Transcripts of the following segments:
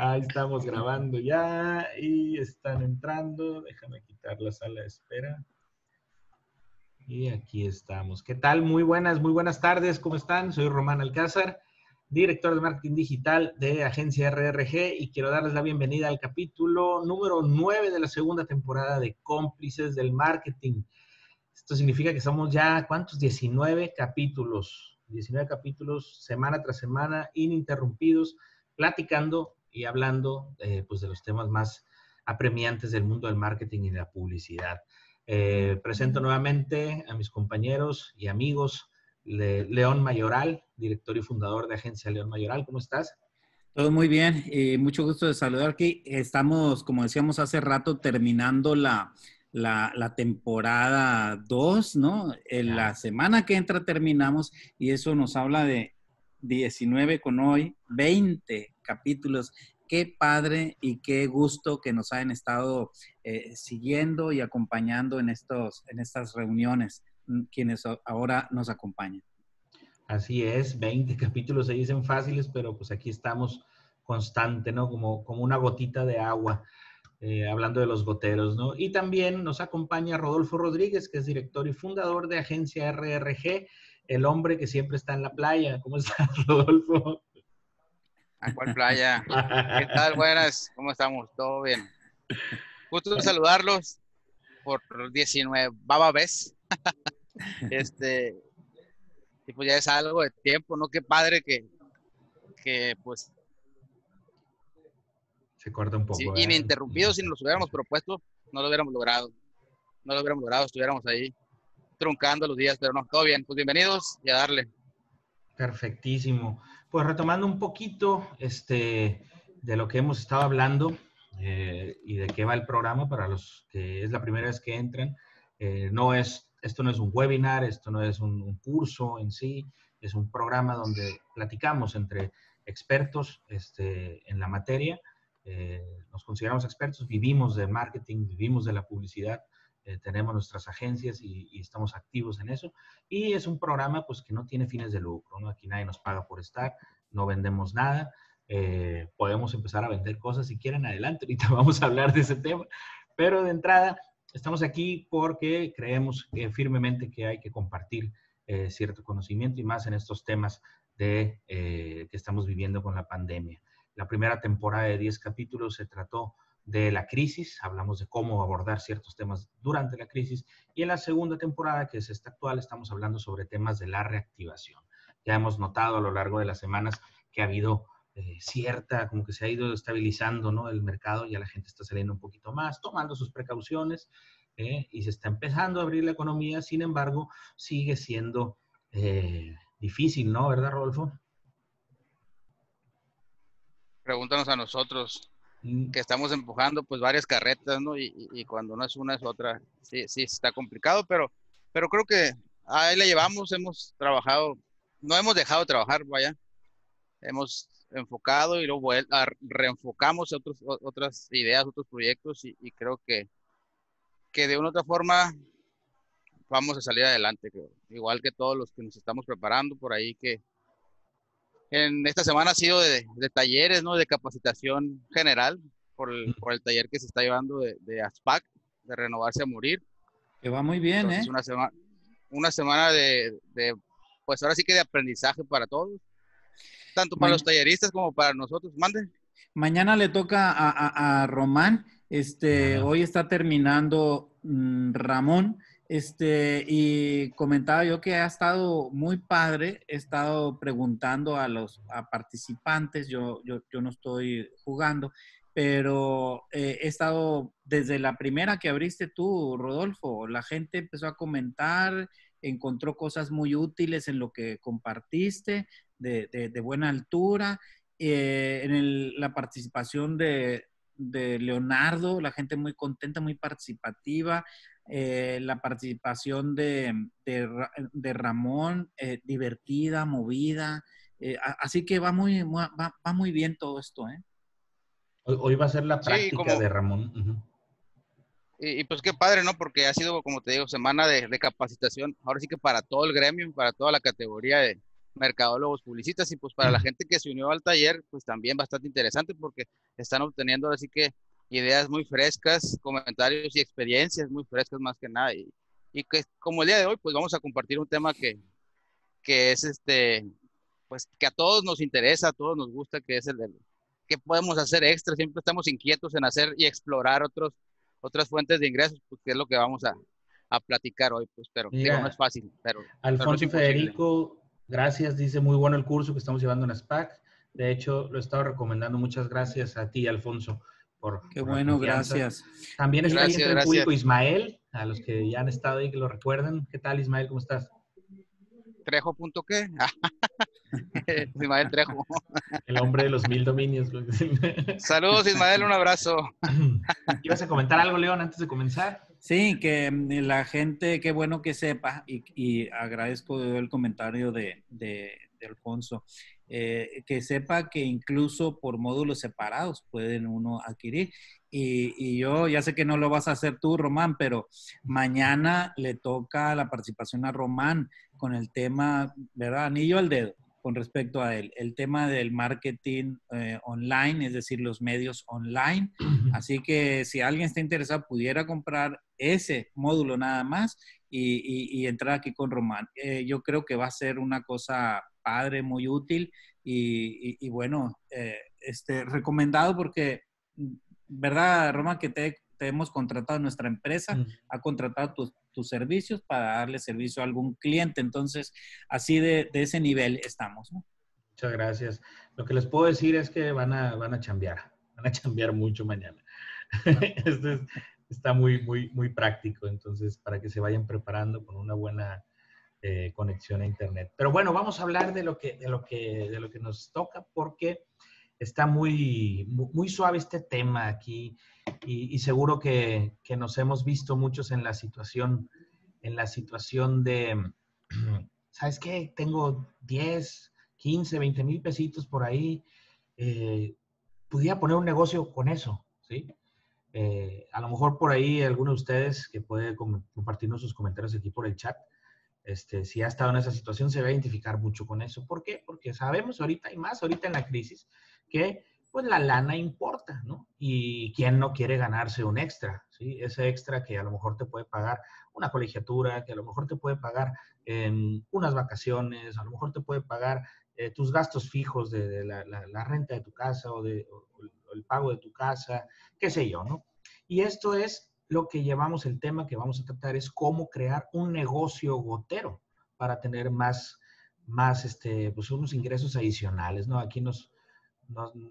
Ahí estamos grabando ya y están entrando. Déjame quitar la sala de espera. Y aquí estamos. ¿Qué tal? Muy buenas, muy buenas tardes. ¿Cómo están? Soy Román Alcázar, director de marketing digital de Agencia RRG y quiero darles la bienvenida al capítulo número 9 de la segunda temporada de Cómplices del Marketing. Esto significa que somos ya, ¿cuántos? 19 capítulos. 19 capítulos semana tras semana, ininterrumpidos, platicando y hablando eh, pues de los temas más apremiantes del mundo del marketing y de la publicidad. Eh, presento nuevamente a mis compañeros y amigos, León Mayoral, director y fundador de Agencia León Mayoral. ¿Cómo estás? Todo muy bien, y mucho gusto de saludar aquí. Estamos, como decíamos hace rato, terminando la, la, temporada 2, ¿no? En la semana que entra terminamos y eso nos habla de 19 con hoy, 20 capítulos. Qué padre y qué gusto que nos hayan estado eh, siguiendo y acompañando en, estos, en estas reuniones, mm, quienes ahora nos acompañan. Así es, 20 capítulos se dicen fáciles, pero pues aquí estamos constante, ¿no? Como, como una gotita de agua, eh, hablando de los goteros, ¿no? Y también nos acompaña Rodolfo Rodríguez, que es director y fundador de Agencia RRG, el hombre que siempre está en la playa. ¿Cómo estás, Rodolfo? ¿A cuál playa? ¿Qué tal? Buenas, ¿cómo estamos? ¿Todo bien? Gusto saludarlos por 19 baba vez. este, y pues ya es algo de tiempo, ¿no? Qué padre que, que pues... Se corta un poco. Sí, ininterrumpido, si nos lo hubiéramos propuesto, no lo hubiéramos logrado. No lo hubiéramos logrado, estuviéramos ahí truncando los días, pero no, todo bien. Pues bienvenidos y a darle. Perfectísimo. Pues retomando un poquito este, de lo que hemos estado hablando eh, y de qué va el programa para los que es la primera vez que entran, eh, no es, esto no es un webinar, esto no es un, curso en sí, es un programa donde platicamos entre expertos este, en la materia. Eh, nos consideramos expertos, vivimos de marketing, vivimos de la publicidad, tenemos nuestras agencias y, y, estamos activos en eso. Y es un programa pues que no tiene fines de lucro, ¿no? Aquí nadie nos paga por estar, no vendemos nada. Eh, podemos empezar a vender cosas si quieren adelante, ahorita vamos a hablar de ese tema, pero de entrada estamos aquí porque creemos firmemente que hay que compartir eh, cierto conocimiento y más en estos temas de, eh, que estamos viviendo con la pandemia. La primera temporada de 10 capítulos se trató de la crisis, hablamos de cómo abordar ciertos temas durante la crisis y en la segunda temporada, que es esta actual, estamos hablando sobre temas de la reactivación. Ya hemos notado a lo largo de las semanas que ha habido eh, cierta, como que se ha ido estabilizando ¿no? el mercado, ya la gente está saliendo un poquito más, tomando sus precauciones eh, y se está empezando a abrir la economía, sin embargo, sigue siendo eh, difícil, ¿no? ¿Verdad, Rodolfo? Pregúntanos a nosotros. Que estamos empujando pues varias carretas, ¿no? Y, cuando no es una es otra, sí, sí, está complicado, pero, pero creo que ahí la llevamos, hemos trabajado, no hemos dejado de trabajar, vaya, hemos enfocado y luego reenfocamos otros, otras ideas, otros proyectos y, creo que, que de una u otra forma vamos a salir adelante, igual que todos los que nos estamos preparando por ahí que, en esta semana ha sido de, talleres, ¿no? De capacitación general por el, por el, taller que se está llevando de, de ASPAC, de renovarse a morir. Que va muy bien, ¿eh? Una semana, una semana de, de, pues ahora sí que de aprendizaje para todos, tanto para los talleristas como para nosotros. Mande. Mañana le toca a, a, a Román, este, hoy está terminando mm, Ramón este, y comentaba yo que ha estado muy padre, he estado preguntando a los participantes, yo, yo, yo, no estoy jugando, pero eh, he estado desde la primera que abriste tú, Rodolfo, la gente empezó a comentar, encontró cosas muy útiles en lo que compartiste, de, de, buena altura, eh, en la participación de, de Leonardo, la gente muy contenta, muy participativa. Eh, la participación de, de, Ramón, eh, divertida, movida. Eh, así que va muy, va, va, muy bien todo esto. ¿eh? Hoy, va a ser la práctica de Ramón. y, pues qué padre, ¿no? Porque ha sido, como te digo, semana de, capacitación. Ahora sí que para todo el gremio, para toda la categoría de mercadólogos, publicistas y pues para la gente que se unió al taller, pues también bastante interesante porque están obteniendo así que ideas muy frescas, comentarios y experiencias muy frescas más que nada. Y, y que como el día de hoy, pues vamos a compartir un tema que, que es este, pues que a todos nos interesa, a todos nos gusta, que es el de qué podemos hacer extra. Siempre estamos inquietos en hacer y explorar otros, otras fuentes de ingresos, pues que es lo que vamos a, a platicar hoy, pues, pero no es fácil. Pero, Alfonso Federico, gracias, dice muy bueno el curso que estamos llevando en SPAC. De hecho, lo he estado recomendando. Muchas gracias a ti, Alfonso, por. Qué bueno, gracias. También está ahí el público Ismael, a los que ya han estado ahí que lo recuerdan. ¿Qué tal, Ismael? ¿Cómo estás? Trejo. ¿Qué? Ismael Trejo. El hombre de los mil dominios. Saludos, Ismael, un abrazo. ¿Ibas a comentar algo, León, antes de comenzar? Sí, que mm, la gente, qué bueno que sepa, y, agradezco el comentario de, Alfonso, eh, que sepa que incluso por módulos separados pueden uno adquirir. Y, y, yo ya sé que no lo vas a hacer tú, Román, pero mañana le toca la participación a Román con el tema, ¿verdad? Anillo al dedo con respecto a él, el tema del marketing eh, online, es decir, los medios online. Así que si alguien está interesado, pudiera comprar ese módulo nada más y, entrar aquí con Román. Eh, yo creo que va a ser una cosa padre, muy útil y, bueno, eh, este, recomendado porque, ¿verdad, Román? Que te, hemos contratado, nuestra empresa ha contratado tus tus servicios para darle servicio a algún cliente. Entonces, así de, ese nivel estamos. Muchas gracias. Lo que les puedo decir es que van a, van a chambear, van a chambear mucho mañana. Esto está muy, muy, muy práctico, entonces, para que se vayan preparando con una buena eh, conexión a Internet. Pero bueno, vamos a hablar de lo que, de lo que, de lo que nos toca, porque está muy, muy suave este tema aquí y, seguro que, nos hemos visto muchos en la situación, en la situación de, ¿sabes qué? Tengo 10, 15, 20 mil pesitos por ahí, eh, pudiera poner un negocio con eso, ¿sí? Eh, a lo mejor por ahí alguno de ustedes que puede compartirnos sus comentarios aquí por el chat, este, si ha estado en esa situación, se va a identificar mucho con eso. ¿Por qué? Porque sabemos ahorita y más ahorita en la crisis que pues la lana importa, ¿no? Y quién no quiere ganarse un extra, ¿sí? Ese extra que a lo mejor te puede pagar una colegiatura, que a lo mejor te puede pagar en unas vacaciones, a lo mejor te puede pagar eh, tus gastos fijos de, la, renta de tu casa o, de, el pago de tu casa, qué sé yo, ¿no? Y esto es lo que llevamos el tema que vamos a tratar, es cómo crear un negocio gotero para tener más, más, este, pues unos ingresos adicionales, ¿no? Aquí nos,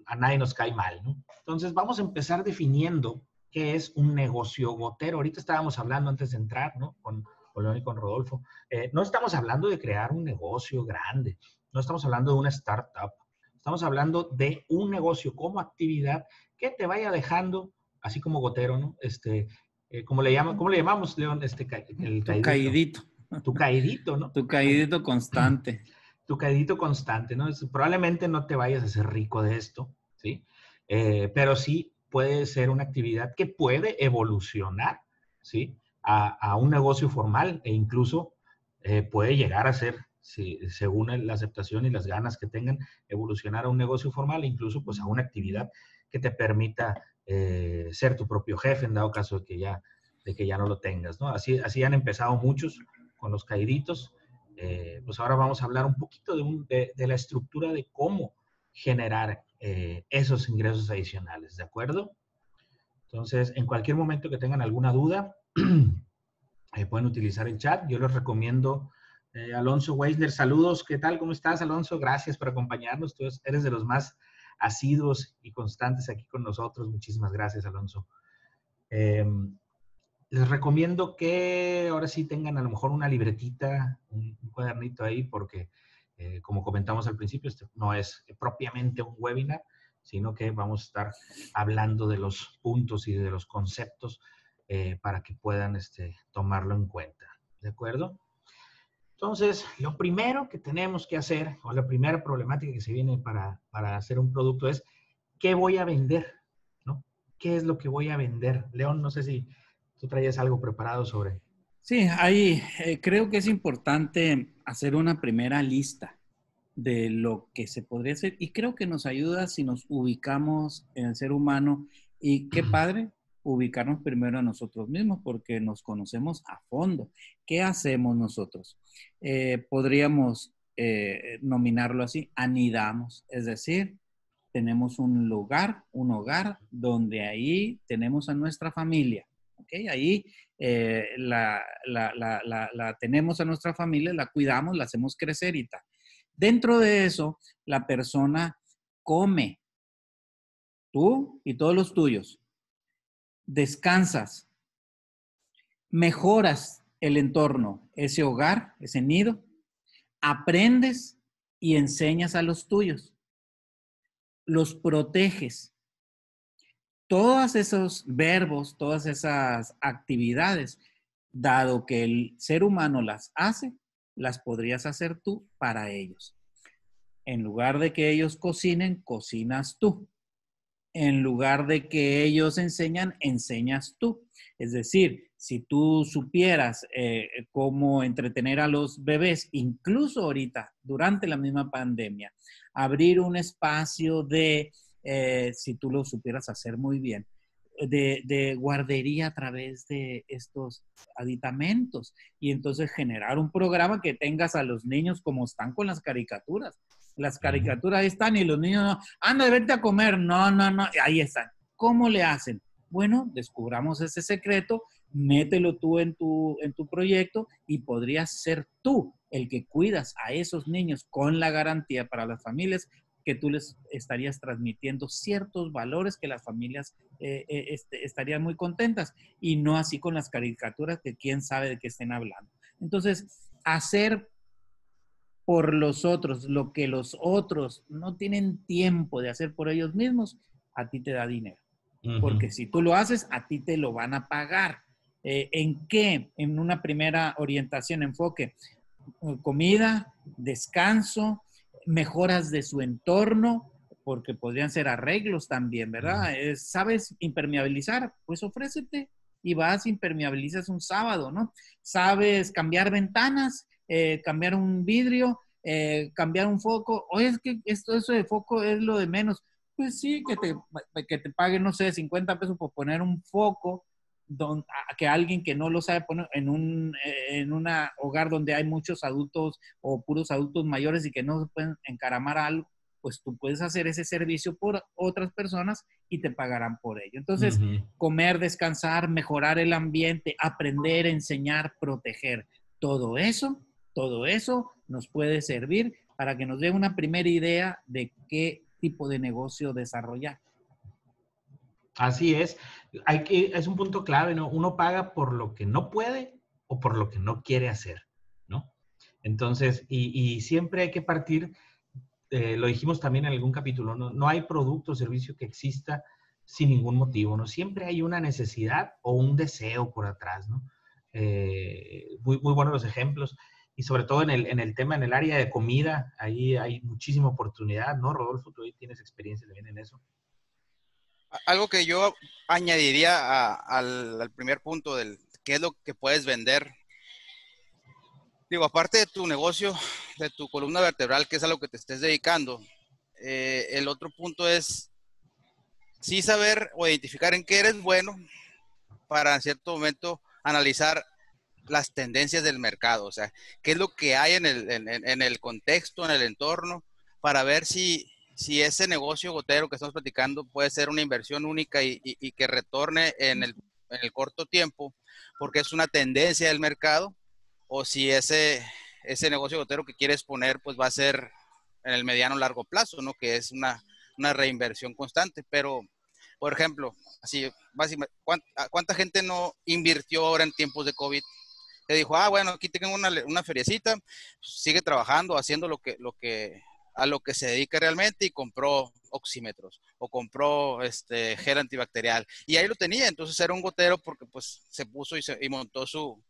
a nadie nos cae mal, ¿no? Entonces, vamos a empezar definiendo qué es un negocio gotero. Ahorita estábamos hablando antes de entrar, ¿no? Con, León y con Rodolfo. Eh, no estamos hablando de crear un negocio grande, no estamos hablando de una startup, estamos hablando de un negocio como actividad que te vaya dejando, así como gotero, ¿no? Este, eh, ¿cómo, le llama, ¿Cómo le llamamos, León? Este, el caidito. Tu caidito. Tu caidito, ¿no? Tu caidito constante tu crédito constante, ¿no? probablemente no te vayas a hacer rico de esto, ¿sí? Eh, pero sí puede ser una actividad que puede evolucionar, ¿sí? A, un negocio formal e incluso eh, puede llegar a ser, según la aceptación y las ganas que tengan, evolucionar a un negocio formal e incluso pues a una actividad que te permita eh, ser tu propio jefe en dado caso de que ya, de que ya no lo tengas, ¿no? Así, así han empezado muchos con los caíditos eh, pues ahora vamos a hablar un poquito de, la estructura de cómo generar eh, esos ingresos adicionales, ¿de acuerdo? Entonces, en cualquier momento que tengan alguna duda, pueden utilizar el chat. Yo les recomiendo, Alonso Weisner, saludos, ¿qué tal? ¿Cómo estás, Alonso? Gracias por acompañarnos. Tú eres de los más asiduos y constantes aquí con nosotros. Muchísimas gracias, Alonso. Em, les recomiendo que ahora sí tengan a lo mejor una libretita, un, cuadernito ahí, porque eh, como comentamos al principio, este no es propiamente un webinar, sino que vamos a estar hablando de los puntos y de los conceptos eh, para que puedan este, tomarlo en cuenta. ¿De acuerdo? Entonces, lo primero que tenemos que hacer, o la primera problemática que se viene para, para hacer un producto es, ¿qué voy a vender? ¿No? ¿Qué es lo que voy a vender? León, no sé si tú traías algo preparado sobre. Sí, ahí eh, creo que es importante hacer una primera lista, de lo que se podría hacer y creo que nos ayuda si nos ubicamos en el ser humano y qué padre ubicarnos primero a nosotros mismos porque nos conocemos a fondo. ¿Qué hacemos nosotros? Eh, podríamos eh, nominarlo así, anidamos, es decir, tenemos un lugar, un hogar donde ahí tenemos a nuestra familia. ¿okay? Ahí eh, la, la, tenemos a nuestra familia, la cuidamos, la hacemos crecer y tal. Dentro de eso, la persona come, tú y todos los tuyos, descansas, mejoras el entorno, ese hogar, ese nido, aprendes y enseñas a los tuyos, los proteges. Todos esos verbos, todas esas actividades, dado que el ser humano las hace, las podrías hacer tú para ellos. En lugar de que ellos cocinen, cocinas tú. En lugar de que ellos enseñan, enseñas tú. Es decir, si tú supieras eh, cómo entretener a los bebés, incluso ahorita, durante la misma pandemia, abrir un espacio de, eh, si tú lo supieras hacer muy bien, de, guardería a través de estos aditamentos y entonces generar un programa que tengas a los niños como están con las caricaturas. Las caricaturas ahí están y los niños, no, anda, vete a comer. No, no, no, ahí están. ¿Cómo le hacen? Bueno, descubramos ese secreto, mételo tú en tu, en tu proyecto y podrías ser tú el que cuidas a esos niños con la garantía para las familias que tú les estarías transmitiendo ciertos valores que las familias eh, eh, este, estarían muy contentas y no así con las caricaturas que quién sabe de qué estén hablando. Entonces, hacer por los otros lo que los otros no tienen tiempo de hacer por ellos mismos, a ti te da dinero. Porque si tú lo haces, a ti te lo van a pagar. Eh, ¿En qué? En una primera orientación, enfoque. Comida, descanso, mejoras de su entorno, porque podrían ser arreglos también, ¿verdad? ¿Sabes impermeabilizar? Pues ofrécete y vas, impermeabilizas un sábado, ¿no? ¿Sabes cambiar ventanas? Eh, cambiar un vidrio, eh, cambiar un foco. Oye, es que esto, eso de foco es lo de menos. Pues sí, que te, que te paguen, no sé, 50 pesos por poner un foco que alguien que no lo sabe poner en un en una hogar donde hay muchos adultos o puros adultos mayores y que no se pueden encaramar a algo, pues tú puedes hacer ese servicio por otras personas y te pagarán por ello. Entonces, comer, descansar, mejorar el ambiente, aprender, enseñar, proteger, todo eso, todo eso nos puede servir para que nos dé una primera idea de qué tipo de negocio desarrollar. Así es. Hay que, es un punto clave, ¿no? Uno paga por lo que no puede o por lo que no quiere hacer, ¿no? Entonces, y, siempre hay que partir, eh, lo dijimos también en algún capítulo, ¿no? no hay producto o servicio que exista sin ningún motivo, ¿no? Siempre hay una necesidad o un deseo por atrás, ¿no? Eh, muy, muy buenos los ejemplos. Y sobre todo en el, en el tema, en el área de comida, ahí hay muchísima oportunidad, ¿no? Rodolfo, tú tienes experiencia también en eso. Algo que yo añadiría al, primer punto del qué es lo que puedes vender. Digo, aparte de tu negocio, de tu columna vertebral, que es a lo que te estés dedicando, eh, el otro punto es sí saber o identificar en qué eres bueno para en cierto momento analizar las tendencias del mercado, o sea, qué es lo que hay en el, en el contexto, en el entorno, para ver si, si ese negocio gotero que estamos platicando puede ser una inversión única y, que retorne en el, corto tiempo, porque es una tendencia del mercado, o si ese, ese negocio gotero que quieres poner, pues va a ser en el mediano largo plazo, ¿no? Que es una, reinversión constante. Pero, por ejemplo, así, ¿cuánta, gente no invirtió ahora en tiempos de COVID? Que dijo, ah, bueno, aquí tengo una, una feriecita, sigue trabajando, haciendo lo que, lo que, a lo que se dedica realmente y compró oxímetros o compró este gel antibacterial. Y ahí lo tenía, entonces era un gotero porque pues se puso y, se, y montó su,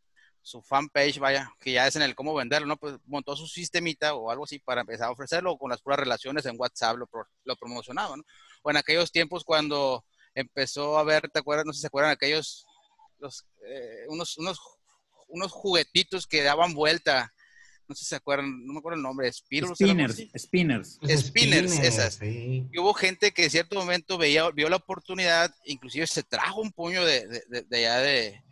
su fanpage, vaya, que ya es en el cómo venderlo, ¿no? Pues montó su sistemita o algo así para empezar a ofrecerlo con las puras relaciones en WhatsApp lo, lo promocionaba, ¿no? O en aquellos tiempos cuando empezó a ver, ¿te acuerdas? No sé si se acuerdan aquellos, los, eh, unos, unos, unos juguetitos que daban vuelta no sé si se acuerdan, no me acuerdo el nombre, Spinners, Spinners. Spinners, Spinners, esas. Y hubo gente que en cierto momento veía, vio la oportunidad, inclusive se trajo un puño de, de, de, allá de,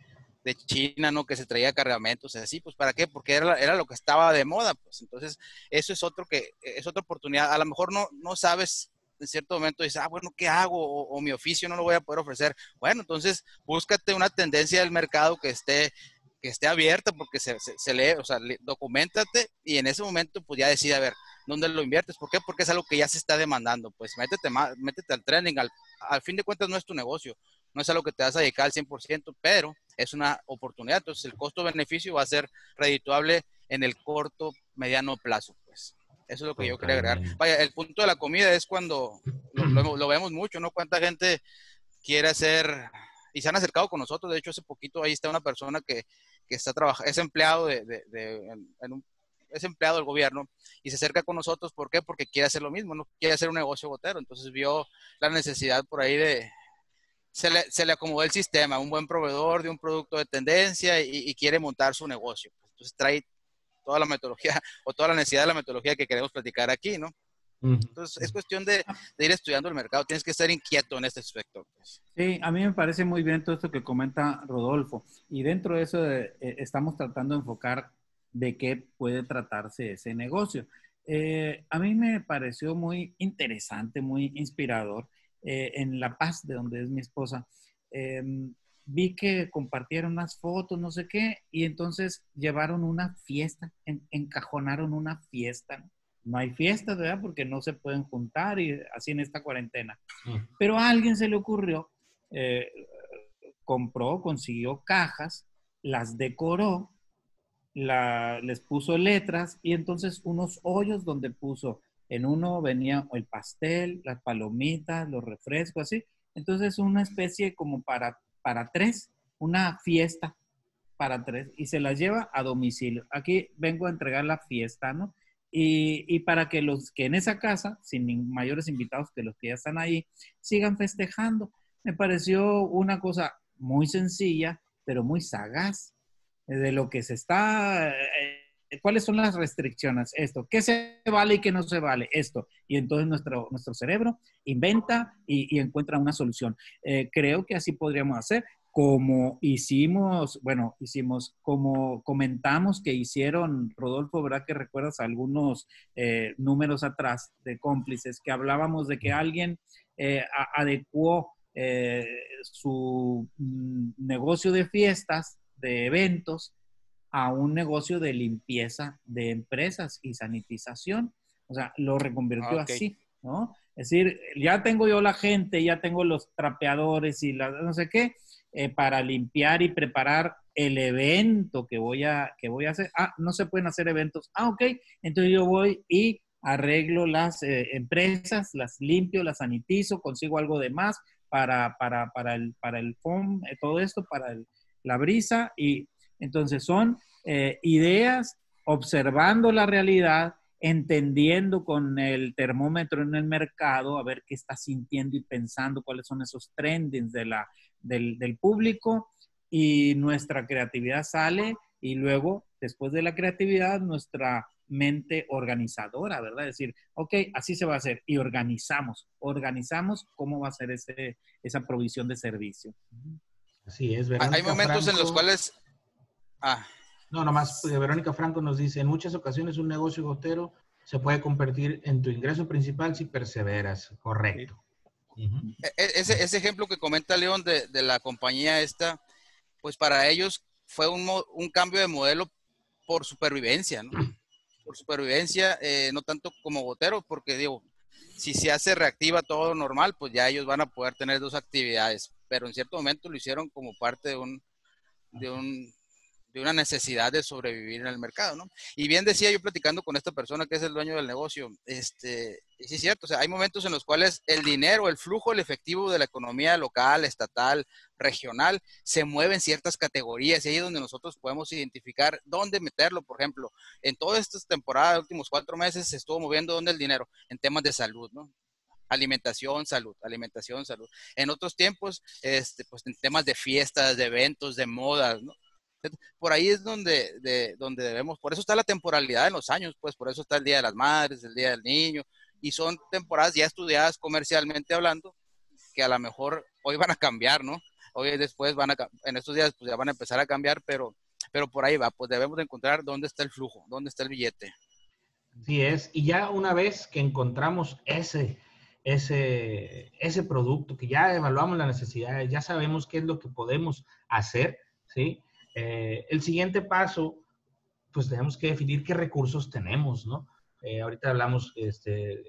de, China, ¿no? Que se traía cargamentos, así, pues ¿para qué? Porque era, era lo que estaba de moda, pues entonces eso es otro que, es otra oportunidad. A lo mejor no, no sabes en cierto momento dices, ah, bueno, ¿qué hago? O, o, mi oficio no lo voy a poder ofrecer. Bueno, entonces búscate una tendencia del mercado que esté que esté abierta porque se, se, lee, o sea, documentate y en ese momento pues ya decide a ver dónde lo inviertes. ¿Por qué? Porque es algo que ya se está demandando. Pues métete, métete al trending, al, al fin de cuentas no es tu negocio, no es algo que te vas a dedicar al 100%, pero es una oportunidad. Entonces el costo-beneficio va a ser redituable en el corto, mediano plazo. Pues eso es lo que yo quería agregar. Vaya, el punto de la comida es cuando lo, lo vemos mucho, ¿no? Cuánta gente quiere hacer y se han acercado con nosotros. De hecho, hace poquito ahí está una persona que, que está trabajando, es empleado de, es empleado del gobierno y se acerca con nosotros. ¿Por qué? Porque quiere hacer lo mismo, no quiere hacer un negocio gotero. Entonces vio la necesidad por ahí de, se le, se le acomodó el sistema, un buen proveedor de un producto de tendencia y, quiere montar su negocio. Entonces trae toda la metodología o toda la necesidad de la metodología que queremos platicar aquí, ¿no? Entonces, es cuestión de, ir estudiando el mercado. Tienes que estar inquieto en este aspecto. Pues. Sí, a mí me parece muy bien todo esto que comenta Rodolfo. Y dentro de eso eh, estamos tratando de enfocar de qué puede tratarse ese negocio. Eh, a mí me pareció muy interesante, muy inspirador. Eh, en La Paz, de donde es mi esposa, em, vi que compartieron unas fotos, no sé qué, y entonces llevaron una fiesta, encajonaron una fiesta no hay fiestas, ¿verdad? Porque no se pueden juntar y así en esta cuarentena. Pero a alguien se le ocurrió, eh, compró, consiguió cajas, las decoró, les puso letras y entonces unos hoyos donde puso, en uno venía el pastel, las palomitas, los refrescos, así. Entonces una especie como para, para tres, una fiesta para tres y se las lleva a domicilio. Aquí vengo a entregar la fiesta, ¿no? Y, para que los que en esa casa, sin mayores invitados que los que ya están ahí, sigan festejando. Me pareció una cosa muy sencilla, pero muy sagaz de lo que se está, eh, cuáles son las restricciones, esto, qué se vale y qué no se vale, esto. Y entonces nuestro, nuestro cerebro inventa y, encuentra una solución. Eh, creo que así podríamos hacer como hicimos, bueno, hicimos, como comentamos que hicieron, Rodolfo, ¿verdad que recuerdas algunos eh, números atrás de cómplices que hablábamos de que alguien eh, adecuó eh, su mm, negocio de fiestas, de eventos, a un negocio de limpieza de empresas y sanitización? O sea, lo reconvirtió así, ¿no? Es decir, ya tengo yo la gente, ya tengo los trapeadores y la, no sé qué, eh, para limpiar y preparar el evento que voy, a, que voy a hacer. Ah, no se pueden hacer eventos. Ah, ok. Entonces yo voy y arreglo las eh, empresas, las limpio, las sanitizo, consigo algo de más para, para, para el, para el foam, eh, todo esto, para la brisa. Y entonces son ideas observando la realidad, entendiendo con el termómetro en el mercado, a ver qué está sintiendo y pensando, cuáles son esos trendings de la, del, público y nuestra creatividad sale y luego, después de la creatividad, nuestra mente organizadora, ¿verdad? Decir, ok, así se va a hacer y organizamos, organizamos cómo va a ser ese, esa provisión de servicio. Así es, ¿verdad? Hay momentos en los cuales... Ah. No, nomás eh, Verónica Franco nos dice, en muchas ocasiones un negocio gotero se puede convertir en tu ingreso principal si perseveras. Correcto. E, e, ese, ese, ejemplo que comenta León de, de, la compañía esta, pues para ellos fue un, un cambio de modelo por supervivencia, ¿no? Por supervivencia, eh, no tanto como gotero, porque digo, si se hace reactiva todo normal, pues ya ellos van a poder tener dos actividades, pero en cierto momento lo hicieron como parte de un, de un de una necesidad de sobrevivir en el mercado, ¿no? Y bien decía yo platicando con esta persona que es el dueño del negocio, este, sí es cierto, o sea, hay momentos en los cuales el dinero, el flujo, el efectivo de la economía local, estatal, regional, se mueve en ciertas categorías y ahí es donde nosotros podemos identificar dónde meterlo, por ejemplo, en todas estas temporadas, últimos cuatro meses, se estuvo moviendo dónde el dinero, en temas de salud, ¿no? alimentación, salud, alimentación, salud. En otros tiempos, este, pues en temas de fiestas, de eventos, de modas, ¿no? Por ahí es donde, de, donde debemos, por eso está la temporalidad en los años, pues por eso está el Día de las Madres, el Día del Niño, y son temporadas ya estudiadas comercialmente hablando, que a lo mejor hoy van a cambiar, ¿no? Hoy después van a, en estos días pues ya van a empezar a cambiar, pero, pero por ahí va, pues debemos de encontrar dónde está el flujo, dónde está el billete. Así es, y ya una vez que encontramos ese, ese, ese producto, que ya evaluamos las necesidades, ya sabemos qué es lo que podemos hacer, ¿sí? Eh, el siguiente paso, pues tenemos que definir qué recursos tenemos, ¿no? Eh, ahorita hablamos este,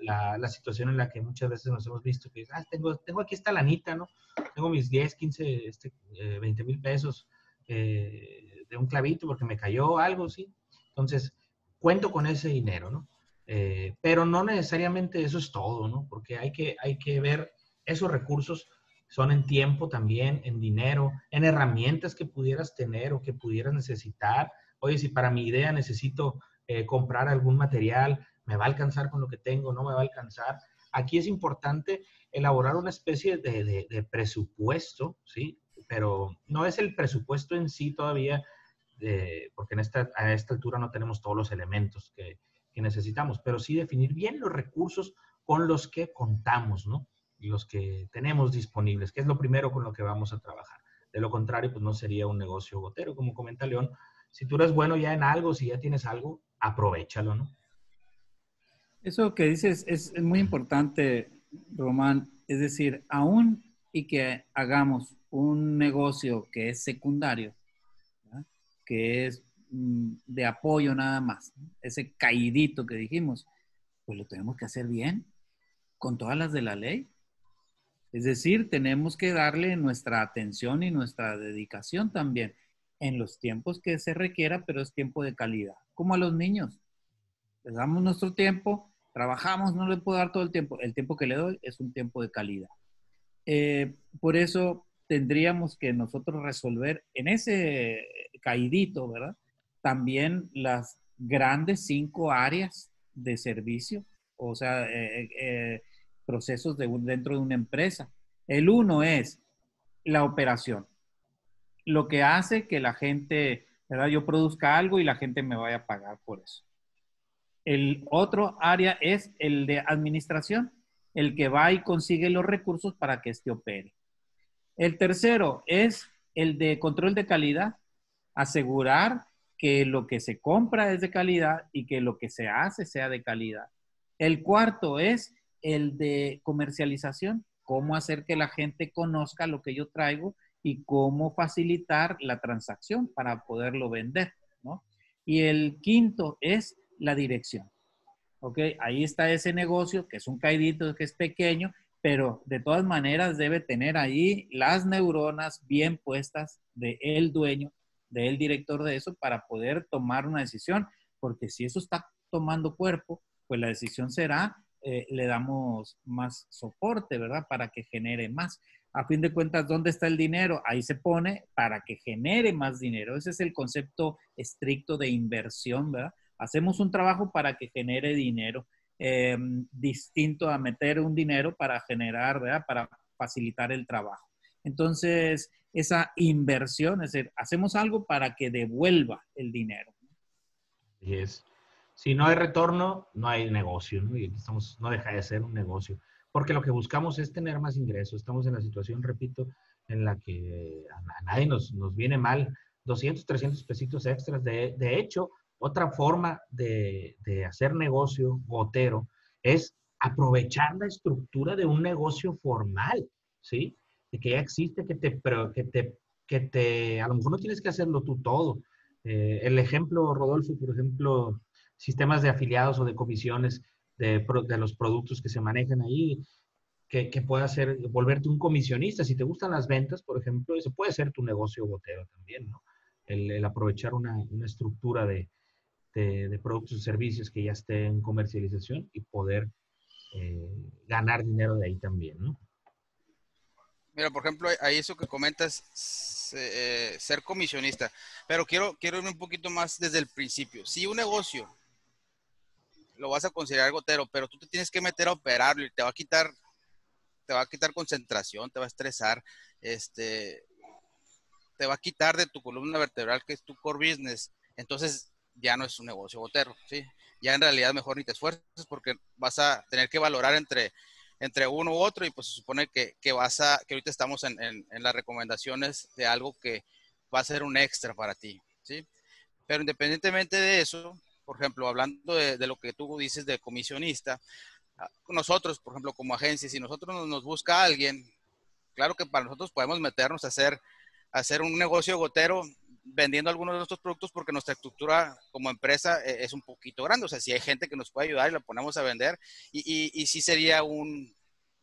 la, la, situación en la que muchas veces nos hemos visto que ah, tengo, tengo aquí esta lanita, ¿no? Tengo mis 10, 15, este, 20 eh, mil pesos de un clavito porque me cayó algo, ¿sí? Entonces, cuento con ese dinero, ¿no? Eh, pero no necesariamente eso es todo, ¿no? Porque hay que, hay que ver esos recursos son en tiempo también, en dinero, en herramientas que pudieras tener o que pudieras necesitar. Oye, si para mi idea necesito eh, comprar algún material, ¿me va a alcanzar con lo que tengo? ¿No me va a alcanzar? Aquí es importante elaborar una especie de, presupuesto, ¿sí? Pero no es el presupuesto en sí todavía, porque en esta, a esta altura no tenemos todos los elementos que, que necesitamos, pero sí definir bien los recursos con los que contamos, ¿no? Los que tenemos disponibles, que es lo primero con lo que vamos a trabajar. De lo contrario, pues no sería un negocio gotero, como comenta León. Si tú eres bueno ya en algo, si ya tienes algo, aprovechalo, ¿no? Eso que dices es, muy importante, Román. Es decir, aún y que hagamos un negocio que es secundario, que es Mm, de apoyo nada más, ese caidito que dijimos, pues lo tenemos que hacer bien, con todas las de la ley. Es decir, tenemos que darle nuestra atención y nuestra dedicación también en los tiempos que se requiera, pero es tiempo de calidad, como a los niños. Les damos nuestro tiempo, trabajamos, no le puedo dar todo el tiempo, el tiempo que le doy es un tiempo de calidad. Eh, por eso tendríamos que nosotros resolver en ese caidito, ¿verdad? también las grandes cinco áreas de servicio, o sea, eh, eh, procesos de dentro de una empresa. El uno es la operación, lo que hace que la gente, ¿verdad? Yo produzca algo y la gente me vaya a pagar por eso. El otro área es el de administración, el que va y consigue los recursos para que éste opere. El tercero es el de control de calidad, asegurar que lo que se compra es de calidad y que lo que se hace sea de calidad. El cuarto es el de comercialización, cómo hacer que la gente conozca lo que yo traigo y cómo facilitar la transacción para poderlo vender, ¿no? Y el quinto es la dirección. ¿Ok? Ahí está ese negocio que es un caidito, que es pequeño, pero de todas maneras debe tener ahí las neuronas bien puestas de el dueño del director de eso para poder tomar una decisión, porque si eso está tomando cuerpo, pues la decisión será, eh, le damos más soporte, ¿verdad? Para que genere más. A fin de cuentas, ¿dónde está el dinero? Ahí se pone para que genere más dinero. Ese es el concepto estricto de inversión, ¿verdad? Hacemos un trabajo para que genere dinero, em, distinto a meter un dinero para generar, ¿verdad? Para facilitar el trabajo. Entonces, esa inversión, es decir, hacemos algo para que devuelva el dinero. es. Si no hay retorno, no hay negocio, ¿no? Y estamos, no deja de ser un negocio. Porque lo que buscamos es tener más ingresos. Estamos en la situación, repito, en la que a, nadie nos, nos, viene mal 200, 300 pesitos extras. De, de hecho, otra forma de, de hacer negocio gotero es aprovechar la estructura de un negocio formal, ¿sí? que ya existe, que te, pero que te, que te, a lo mejor no tienes que hacerlo tú todo. Eh, el ejemplo, Rodolfo, por ejemplo, sistemas de afiliados o de comisiones de, de los productos que se manejan ahí, que, que pueda ser, volverte un comisionista. Si te gustan las ventas, por ejemplo, eso puede ser tu negocio botero también, ¿no? El, aprovechar una, una estructura de, de, de, productos y servicios que ya esté en comercialización y poder eh, ganar dinero de ahí también, ¿no? Mira, por ejemplo, ahí eso que comentas, eh, ser comisionista. Pero quiero, quiero irme un poquito más desde el principio. Si un negocio lo vas a considerar gotero, pero tú te tienes que meter a operarlo y te va a quitar, te va a quitar concentración, te va a estresar. Este, te va a quitar de tu columna vertebral, que es tu core business, entonces ya no es un negocio gotero, ¿sí? Ya en realidad mejor ni te esfuerces porque vas a tener que valorar entre, entre uno u otro y pues se supone que, que vas a, que ahorita estamos en, en, en, las recomendaciones de algo que va a ser un extra para ti, ¿sí? Pero independientemente de eso, por ejemplo, hablando de, lo que tú dices de comisionista, ah, nosotros, por ejemplo, como agencia, si nosotros nos, nos busca alguien, claro que para nosotros podemos meternos a hacer, a hacer un negocio gotero vendiendo algunos de nuestros productos porque nuestra estructura como empresa eh, es un poquito grande. O sea, si hay gente que nos puede ayudar y la ponemos a vender, y, y, y sí sería un,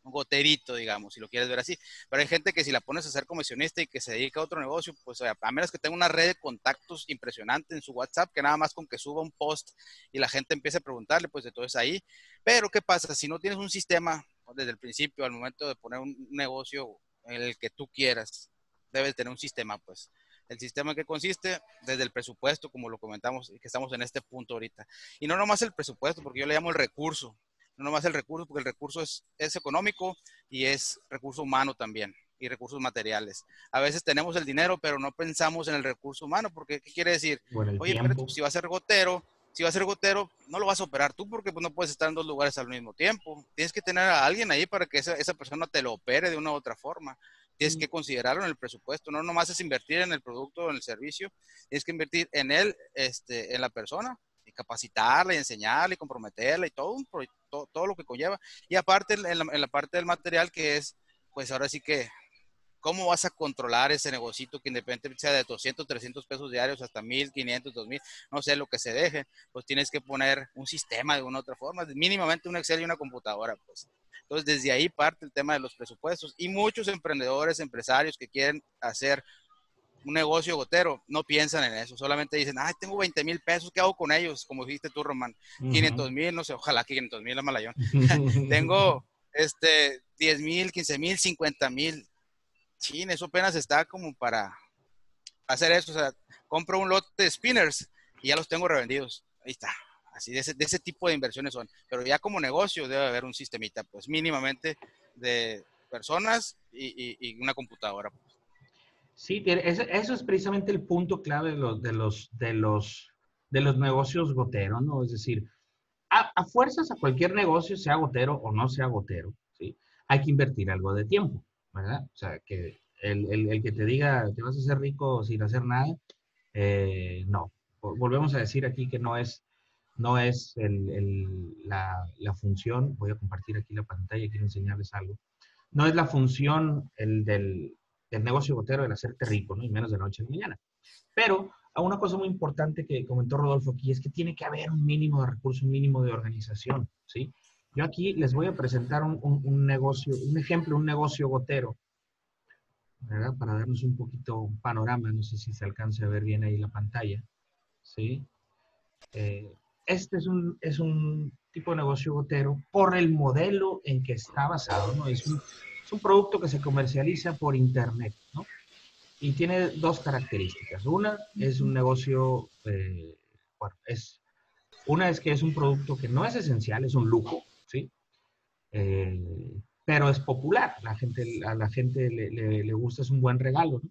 goterito, digamos, si lo quieres ver así. Pero hay gente que si la pones a ser comisionista y que se dedica a otro negocio, pues a menos que tenga una red de contactos impresionante en su WhatsApp, que nada más con que suba un post y la gente empiece a preguntarle, pues de todo es ahí. Pero ¿qué pasa? Si no tienes un sistema desde el principio, al momento de poner un negocio en el que tú quieras, debes tener un sistema, pues el sistema que consiste desde el presupuesto, como lo comentamos, que estamos en este punto ahorita. Y no nomás el presupuesto, porque yo le llamo el recurso, no nomás el recurso, porque el recurso es, es económico y es recurso humano también y recursos materiales. A veces tenemos el dinero, pero no pensamos en el recurso humano, porque ¿qué quiere decir? Oye, pero si va a ser gotero, si va a ser gotero, no lo vas a operar tú porque pues, no puedes estar en dos lugares al mismo tiempo. Tienes que tener a alguien ahí para que esa, esa persona te lo opere de una u otra forma tienes que considerarlo en el presupuesto, no nomás es invertir en el producto o en el servicio, tienes que invertir en él, este, en la persona, capacitarla y enseñarla y comprometerla y todo, todo, todo lo que conlleva. Y aparte en la, en la, parte del material que es, pues ahora sí que, ¿cómo vas a controlar ese negocito que independientemente sea de 200, 300 pesos diarios hasta 1500, 2000, no sé lo que se deje, pues tienes que poner un sistema de una u otra forma, mínimamente un Excel y una computadora, pues. Entonces, desde ahí parte el tema de los presupuestos. Y muchos emprendedores, empresarios que quieren hacer un negocio gotero, no piensan en eso, solamente dicen, ay, tengo 20 mil pesos, ¿qué hago con ellos? Como dijiste tú, Román, uh -huh. 500 mil, no sé, ojalá que 500 mil la malayón. tengo este, 10 mil, 15 mil, 50 mil. Sí, eso apenas está como para hacer eso. O sea, compro un lote de spinners y ya los tengo revendidos. Ahí está. Así de ese, de ese tipo de inversiones son. Pero ya como negocio debe haber un sistemita, pues mínimamente de personas y, y, y una computadora. Pues. Sí, eso, es precisamente el punto clave de los, de los, de los, de los negocios goteros, ¿no? Es decir, a, a, fuerzas a cualquier negocio, sea gotero o no sea gotero, ¿sí? Hay que invertir algo de tiempo, ¿verdad? O sea, que el, el, el que te diga, te vas a hacer rico sin hacer nada, eh, no. Volvemos a decir aquí que no es, no es el, la, la, función, voy a compartir aquí la pantalla, quiero enseñarles algo, no es la función el del, del negocio gotero el hacerte rico, ¿no? Y menos de noche a mañana. Pero una cosa muy importante que comentó Rodolfo aquí es que tiene que haber un mínimo de recursos, un mínimo de organización, ¿sí? Yo aquí les voy a presentar un, un, un negocio, un ejemplo, un negocio gotero, ¿verdad? Para darnos un poquito un panorama, no sé si se alcance a ver bien ahí la pantalla, ¿sí? Eh, este es un, es un tipo de negocio gotero por el modelo en que está basado, ¿no? Es un, es un producto que se comercializa por internet, ¿no? Y tiene dos características. Una es un negocio, eh, bueno, es, una es que es un producto que no es esencial, es un lujo, ¿sí? Eh, pero es popular, la gente, a la gente le, le, le, gusta, es un buen regalo, ¿no?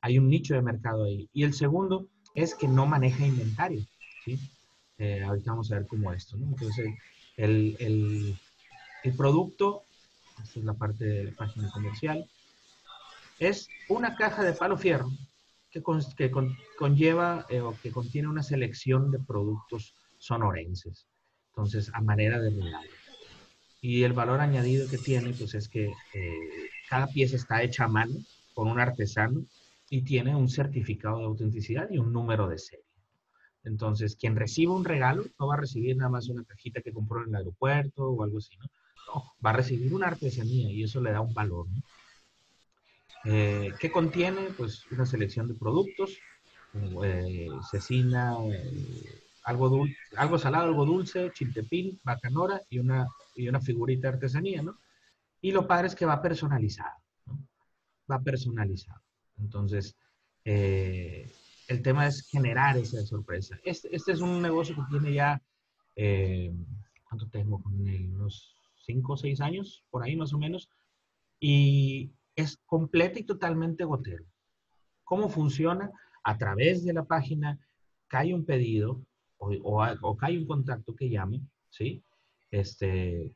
Hay un nicho de mercado ahí. Y el segundo es que no maneja inventario, ¿sí? Eh, ahorita vamos a ver cómo esto, ¿no? Entonces, el, el, el, producto, esta es la parte de la página comercial, es una caja de palo fierro que, que con, conlleva eh, o que contiene una selección de productos sonorenses. Entonces, a manera de regalo. Y el valor añadido que tiene, pues es que eh, cada pieza está hecha a mano por un artesano y tiene un certificado de autenticidad y un número de serie. Entonces, quien reciba un regalo no va a recibir nada más una cajita que compró en el aeropuerto o algo así, ¿no? Va a recibir una artesanía y eso le da un valor, ¿no? Eh, ¿Qué contiene? Pues una selección de productos, eh, cecina, eh, algo, dulce, algo salado, algo dulce, chiltepín, bacanora y una, y una figurita de artesanía, ¿no? Y lo padre es que va personalizado, ¿no? Va personalizado. Entonces, eh, el tema es generar esa sorpresa. Este, este es un negocio que tiene ya, ¿cuánto tengo con él? Unos 5 o 6 años, por ahí más o menos, y es completo y totalmente gotero. ¿Cómo funciona? A través de la página cae un pedido o, o, cae un contacto que llame, ¿sí? Este,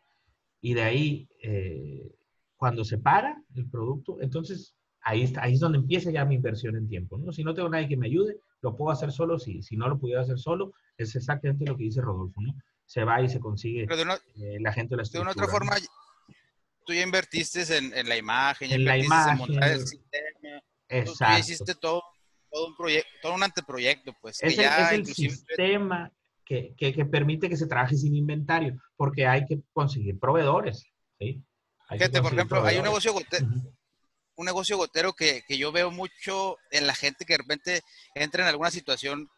y de ahí, eh, cuando se paga el producto, entonces ahí, está, ahí es donde empieza ya mi inversión en tiempo, ¿no? Si no tengo nadie que me ayude, lo puedo hacer solo, si, si no lo pudiera hacer solo, es exactamente lo que dice Rodolfo, ¿no? Se va y se consigue eh, la gente de la De una otra forma, tú ya invertiste en, en la imagen, en la imagen, en montar el sistema. Exacto. Tú hiciste todo, todo un proyecto, todo un anteproyecto, pues. Es, el, sistema que, que, que, permite que se trabaje sin inventario, porque hay que conseguir proveedores, ¿sí? Fíjate, por ejemplo, hay un negocio gotero, un negocio gotero que, que, yo veo mucho en la gente que de repente entra en alguna situación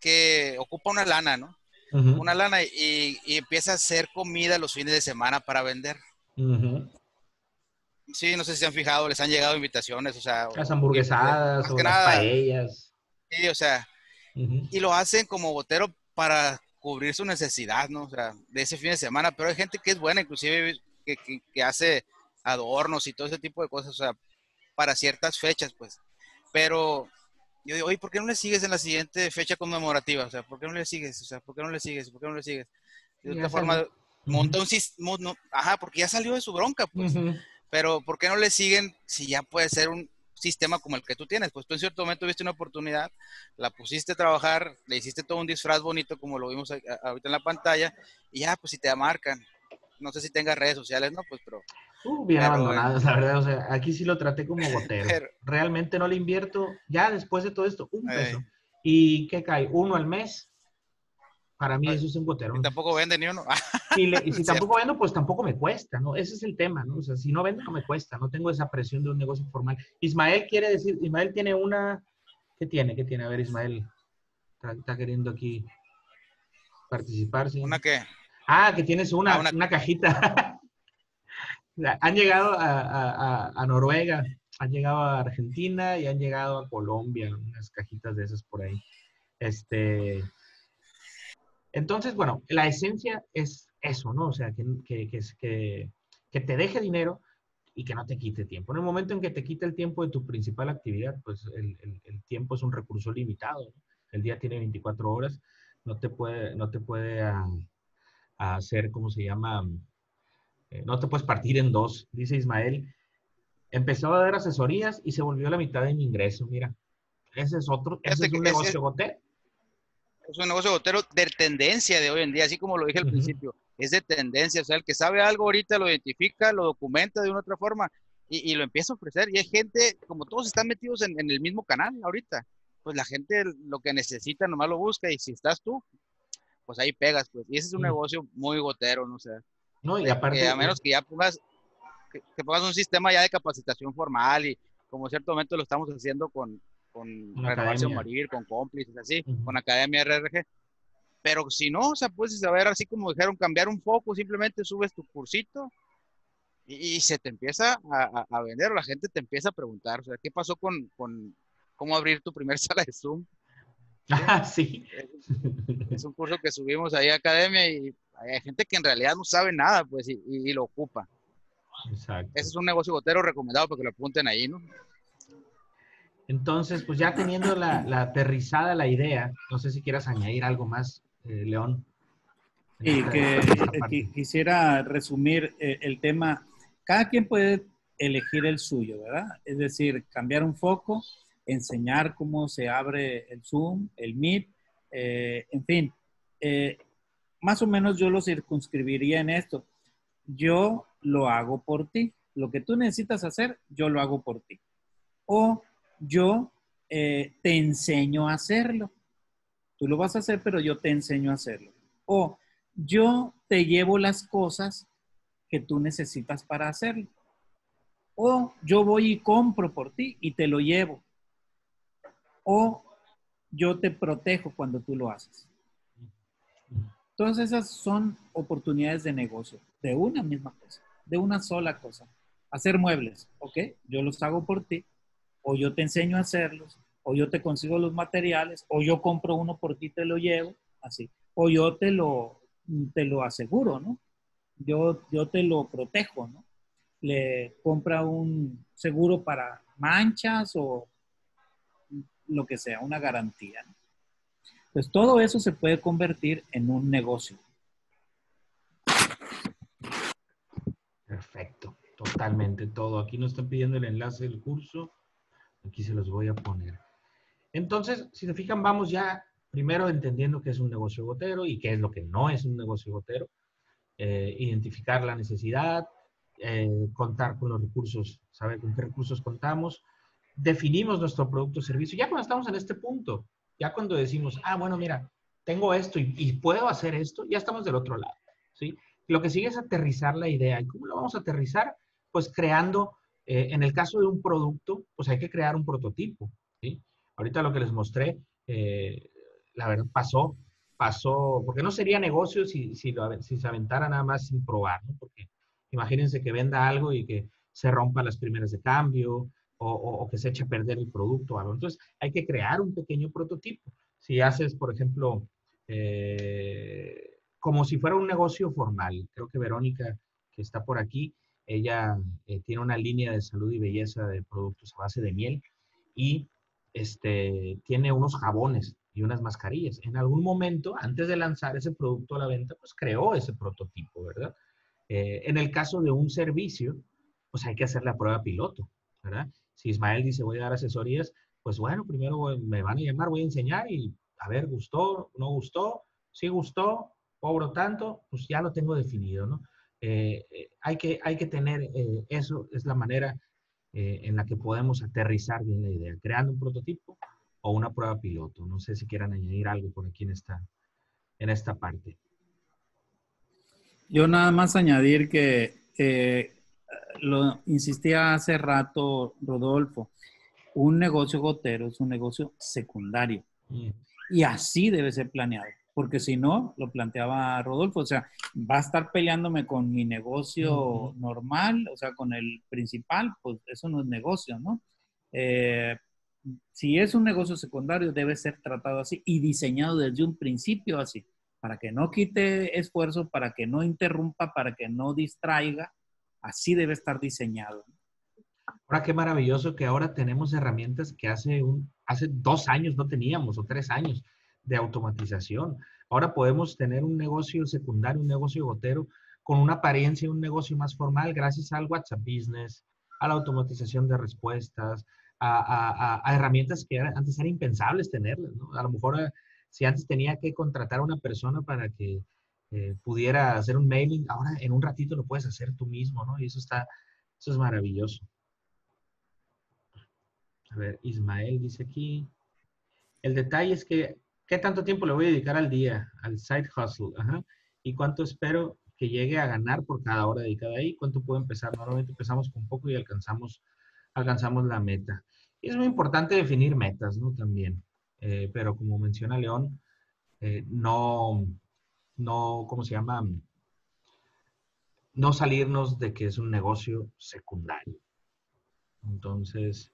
que ocupa una lana, ¿no? Una lana y, y, empieza a hacer comida los fines de semana para vender. Sí, no sé si se han fijado, les han llegado invitaciones, o sea... Las hamburguesadas o las paellas. Sí, o sea, y lo hacen como botero para cubrir su necesidad, ¿no? O sea, de ese fin de semana, pero hay gente que es buena, inclusive que, que, hace adornos y todo ese tipo de cosas, o sea, para ciertas fechas, pues. Pero yo digo, oye, ¿por qué no le sigues en la siguiente fecha conmemorativa? O sea, ¿por qué no le sigues? O sea, ¿por qué no le sigues? ¿Por qué no le sigues? De otra forma, monta un sistema, ajá, porque ya salió de su bronca, pues. Pero ¿por qué no le siguen si ya puede ser un sistema como el que tú tienes? Pues tú en cierto momento viste una oportunidad, la pusiste a trabajar, le hiciste todo un disfraz bonito como lo vimos ahorita en la pantalla y ya, pues si te marcan. No sé si tengas redes sociales, ¿no? Pues pero... Uh, bien abandonado, la verdad. O sea, aquí sí lo traté como botero. Realmente no le invierto, ya después de todo esto, un peso. ¿Y qué cae? ¿Uno al mes? Para mí eso es un gotero. Y tampoco vende ni uno. y, si tampoco vendo, pues tampoco me cuesta, ¿no? Ese es el tema, ¿no? O sea, si no vendo, no me cuesta. No tengo esa presión de un negocio formal. Ismael quiere decir, Ismael tiene una... ¿Qué tiene? ¿Qué tiene? A ver, Ismael. Está, queriendo aquí participar. ¿sí? ¿Una qué? Ah, que tienes una, ah, una... cajita. han llegado a, a, Noruega, han llegado a Argentina y han llegado a Colombia, unas cajitas de esas por ahí. Este, entonces, bueno, la esencia es eso, ¿no? O sea, que, que, que, que, te deje dinero y que no te quite tiempo. En el momento en que te quite el tiempo de tu principal actividad, pues el, el, tiempo es un recurso limitado. El día tiene 24 horas, no te puede, no te puede ah, hacer, ¿cómo se llama? Eh, no te puedes partir en dos, dice Ismael. Empezó a dar asesorías y se volvió la mitad de mi ingreso, mira. Ese es otro, ese es un negocio gotero es un negocio gotero de tendencia de hoy en día, así como lo dije al principio, es de tendencia, o sea, el que sabe algo ahorita lo identifica, lo documenta de una otra forma y, lo empieza a ofrecer. Y hay gente, como todos están metidos en, el mismo canal ahorita, pues la gente lo que necesita nomás lo busca y si estás tú, pues ahí pegas, pues. Y ese es un negocio muy gotero, ¿no? O sea, no, y aparte... a menos que ya pongas, que, pongas un sistema ya de capacitación formal y como cierto momento lo estamos haciendo con, con Renovación Morir, con cómplices, así, con Academia RRG. Pero si no, o sea, puedes saber, así como dijeron, cambiar un poco, simplemente subes tu cursito y, se te empieza a, a, vender, o la gente te empieza a preguntar, o sea, ¿qué pasó con, con cómo abrir tu primer sala de Zoom? Ah, sí. Es, un curso que subimos ahí a Academia y hay gente que en realidad no sabe nada, pues, y, y, lo ocupa. Exacto. Ese es un negocio gotero recomendado porque lo apunten ahí, ¿no? Entonces, pues ya teniendo la, aterrizada la idea, no sé si quieras añadir algo más, eh, León. Sí, que, quisiera resumir eh, el tema. Cada quien puede elegir el suyo, ¿verdad? Es decir, cambiar un foco, enseñar cómo se abre el Zoom, el Meet, eh, en fin. más o menos yo lo circunscribiría en esto. Yo lo hago por ti. Lo que tú necesitas hacer, yo lo hago por ti. O yo eh, te enseño a hacerlo. Tú lo vas a hacer, pero yo te enseño a hacerlo. O yo te llevo las cosas que tú necesitas para hacerlo. O yo voy y compro por ti y te lo llevo. O yo te protejo cuando tú lo haces. Todas esas son oportunidades de negocio, de una misma cosa, de una sola cosa. Hacer muebles, ¿ok? Yo los hago por ti o yo te enseño a hacerlos, o yo te consigo los materiales, o yo compro uno por ti y te lo llevo, así, o yo te lo, te lo aseguro, ¿no? Yo, yo te lo protejo, ¿no? Le compra un seguro para manchas o lo que sea, una garantía. Pues todo eso se puede convertir en un negocio. Perfecto, totalmente todo. Aquí nos están pidiendo el enlace del curso. Aquí se los voy a poner. Entonces, si se fijan, vamos ya primero entendiendo qué es un negocio gotero y qué es lo que no es un negocio gotero. Eh, identificar la necesidad, eh, contar con los recursos, saber con qué recursos contamos, definimos nuestro producto o servicio. Ya cuando estamos en este punto, ya cuando decimos, ah, bueno, mira, tengo esto y, puedo hacer esto, ya estamos del otro lado, ¿sí? Lo que sigue es aterrizar la idea. ¿Y cómo lo vamos a aterrizar? Pues creando, eh, en el caso de un producto, pues hay que crear un prototipo, ¿sí? Ahorita lo que les mostré, eh, la verdad, pasó, pasó, porque no sería negocio si, si, si se aventara nada más sin probar. Porque imagínense que venda algo y que se rompa las primeras de cambio, o, que se eche a perder el producto. Entonces, hay que crear un pequeño prototipo. Si haces, por ejemplo, eh, como si fuera un negocio formal, creo que Verónica, que está por aquí, ella eh, tiene una línea de salud y belleza de productos a base de miel y este, tiene unos jabones y unas mascarillas. En algún momento, antes de lanzar ese producto a la venta, pues creó ese prototipo, ¿verdad? Eh, en el caso de un servicio, pues hay que hacer la prueba piloto, ¿verdad? Si Ismael dice voy a dar asesorías, pues bueno, primero me van a llamar, voy a enseñar y a ver, gustó, no gustó, si gustó, cobro tanto, pues ya lo tengo definido, ¿no? Eh, eh, hay, que, hay que tener eh, eso, es la manera en la que podemos aterrizar bien la idea, creando un prototipo o una prueba piloto. No sé si quieran añadir algo por aquí en esta, en esta parte. Yo nada más añadir que lo insistía hace rato Rodolfo, un negocio gotero es un negocio secundario. Mm. Y así debe ser planeado, porque si no, lo planteaba Rodolfo, o sea, va a estar peleándome con mi negocio normal, o sea, con el principal, pues eso no es negocio, ¿no? Eh, si es un negocio secundario, debe ser tratado así y diseñado desde un principio así, para que no quite esfuerzo, para que no interrumpa, para que no distraiga Así debe estar diseñado. Ahora qué maravilloso que ahora tenemos herramientas que hace, un, hace dos años no teníamos o tres años de automatización. Ahora podemos tener un negocio secundario, un negocio gotero con una apariencia, un negocio más formal gracias al WhatsApp Business, a la automatización de respuestas, a, herramientas que antes eran impensables tenerlas. A lo mejor eh, si antes tenía que contratar a una persona para que eh, pudiera hacer un mailing, ahora en un ratito lo puedes hacer tú mismo, ¿no? Y eso está, eso es maravilloso. A ver, Ismael dice aquí, el detalle es que, ¿qué tanto tiempo le voy a dedicar al día, al side hustle? Ajá. ¿Y cuánto espero que llegue a ganar por cada hora dedicada ahí? ¿Cuánto puedo empezar? Normalmente empezamos con poco y alcanzamos, alcanzamos la meta. Es muy importante definir metas, ¿no? También. Eh, pero como menciona León, eh, no, no, ¿cómo se llama? No salirnos de que es un negocio secundario. Entonces,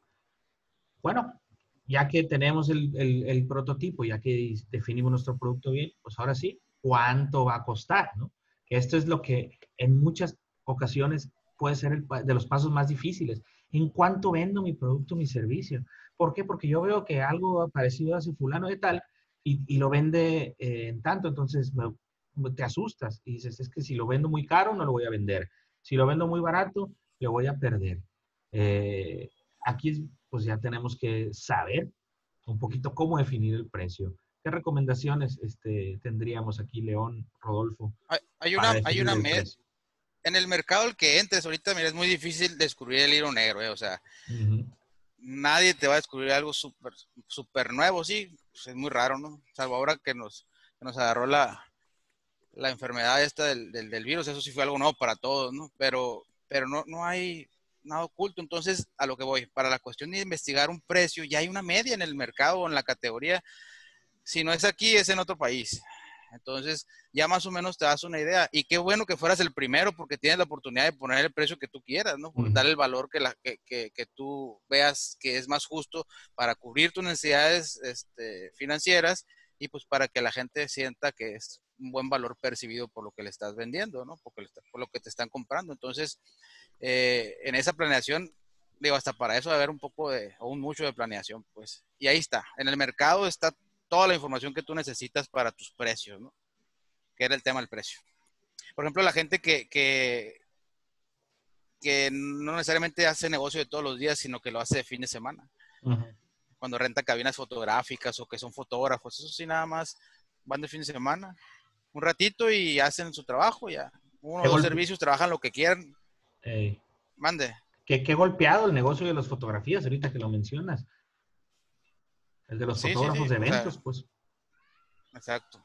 bueno, ya que tenemos el, prototipo, ya que definimos nuestro producto bien, pues ahora sí, ¿cuánto va a costar? ¿no? esto es lo que en muchas ocasiones puede ser el, de los pasos más difíciles. ¿En cuánto vendo mi producto, mi servicio? ¿Por qué? Porque yo veo que algo parecido hace fulano de tal y, lo vende eh, en tanto, entonces te asustas y dices, es que si lo vendo muy caro, no lo voy a vender. Si lo vendo muy barato, lo voy a perder. Eh, aquí pues ya tenemos que saber un poquito cómo definir el precio. ¿Qué recomendaciones este, tendríamos aquí, León, Rodolfo? Hay, una, hay una en el mercado al que entres ahorita, mira, es muy difícil descubrir el hilo negro, eh, o sea, nadie te va a descubrir algo súper super nuevo, sí, pues, es muy raro, ¿no? Salvo ahora que nos, que nos agarró la, la enfermedad esta del, del, virus, eso sí fue algo nuevo para todos, ¿no? Pero, pero no, no hay nada oculto. Entonces, a lo que voy, para la cuestión de investigar un precio, ya hay una media en el mercado o en la categoría. Si no es aquí, es en otro país. Entonces, ya más o menos te das una idea. Y qué bueno que fueras el primero porque tienes la oportunidad de poner el precio que tú quieras, ¿no? Dar el valor que, la, que, que, que, tú veas que es más justo para cubrir tus necesidades este, financieras y pues para que la gente sienta que es un buen valor percibido por lo que le estás vendiendo, ¿no? Por, por lo que te están comprando. Entonces, eh, en esa planeación, digo, hasta para eso debe haber un poco de, o un mucho de planeación, pues. Y ahí está, en el mercado está toda la información que tú necesitas para tus precios, ¿no? Que era el tema del precio. Por ejemplo, la gente que, que, que no necesariamente hace negocio de todos los días, sino que lo hace de fin de semana. Cuando renta cabinas fotográficas o que son fotógrafos, eso sí nada más van de fin de semana, un ratito y hacen su trabajo ya. Uno o dos servicios, trabajan lo que quieran. Mande. Qué, qué golpeado el negocio de las fotografías, ahorita que lo mencionas. El de los fotógrafos de eventos, pues. Exacto.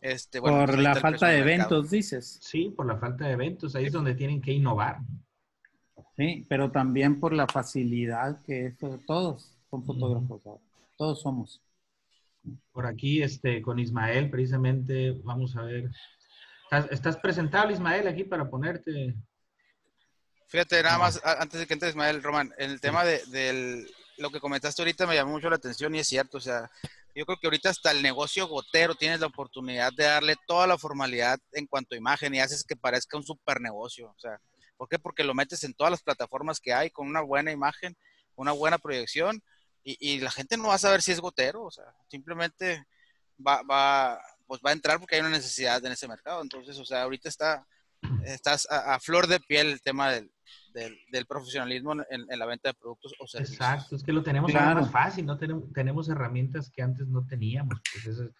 Este, por pues la falta de eventos, dices. Sí, por la falta de eventos. Ahí es donde tienen que innovar. Sí, pero también por la facilidad que todos son fotógrafos. Todos somos. Por aquí, este, con Ismael, precisamente, vamos a ver. ¿Estás, estás presentable, Ismael, aquí para ponerte? Fíjate, nada más, antes de que entre Ismael, Román, en el tema de, del, lo que comentaste ahorita me llamó mucho la atención y es cierto, o sea, yo creo que ahorita hasta el negocio gotero tienes la oportunidad de darle toda la formalidad en cuanto a imagen y haces que parezca un super negocio, o sea, ¿por qué? Porque lo metes en todas las plataformas que hay con una buena imagen, una buena proyección y, la gente no va a saber si es gotero, o sea, simplemente va, va, pues va a entrar porque hay una necesidad en ese mercado, entonces, o sea, ahorita está, estás a flor de piel el tema del, del, profesionalismo en, la venta de productos o servicios. Exacto, es que lo tenemos más fácil, no tenemos, tenemos herramientas que antes no teníamos. Pues eso,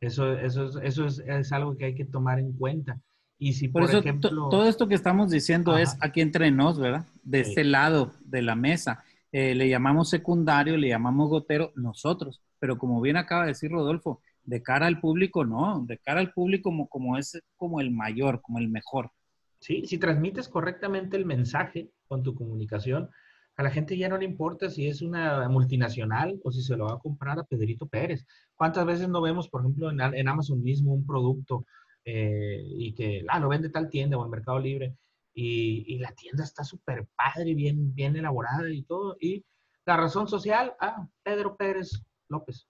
eso, eso, eso es, es, algo que hay que tomar en cuenta. Y si, por, ejemplo... Todo esto que estamos diciendo es aquí entre nos, ¿verdad? De este lado de la mesa. Eh, le llamamos secundario, le llamamos gotero nosotros, pero como bien acaba de decir Rodolfo, de cara al público no, de cara al público como, como es como el mayor, como el mejor. ¿sí? Si transmites correctamente el mensaje con tu comunicación, a la gente ya no le importa si es una multinacional o si se lo va a comprar a Pedrito Pérez. ¿Cuántas veces no vemos, por ejemplo, en, Amazon mismo un producto eh, y que ah, lo vende tal tienda o en Mercado Libre y, la tienda está súper padre, bien, bien elaborada y todo? Y la razón social, ah, Pedro Pérez López.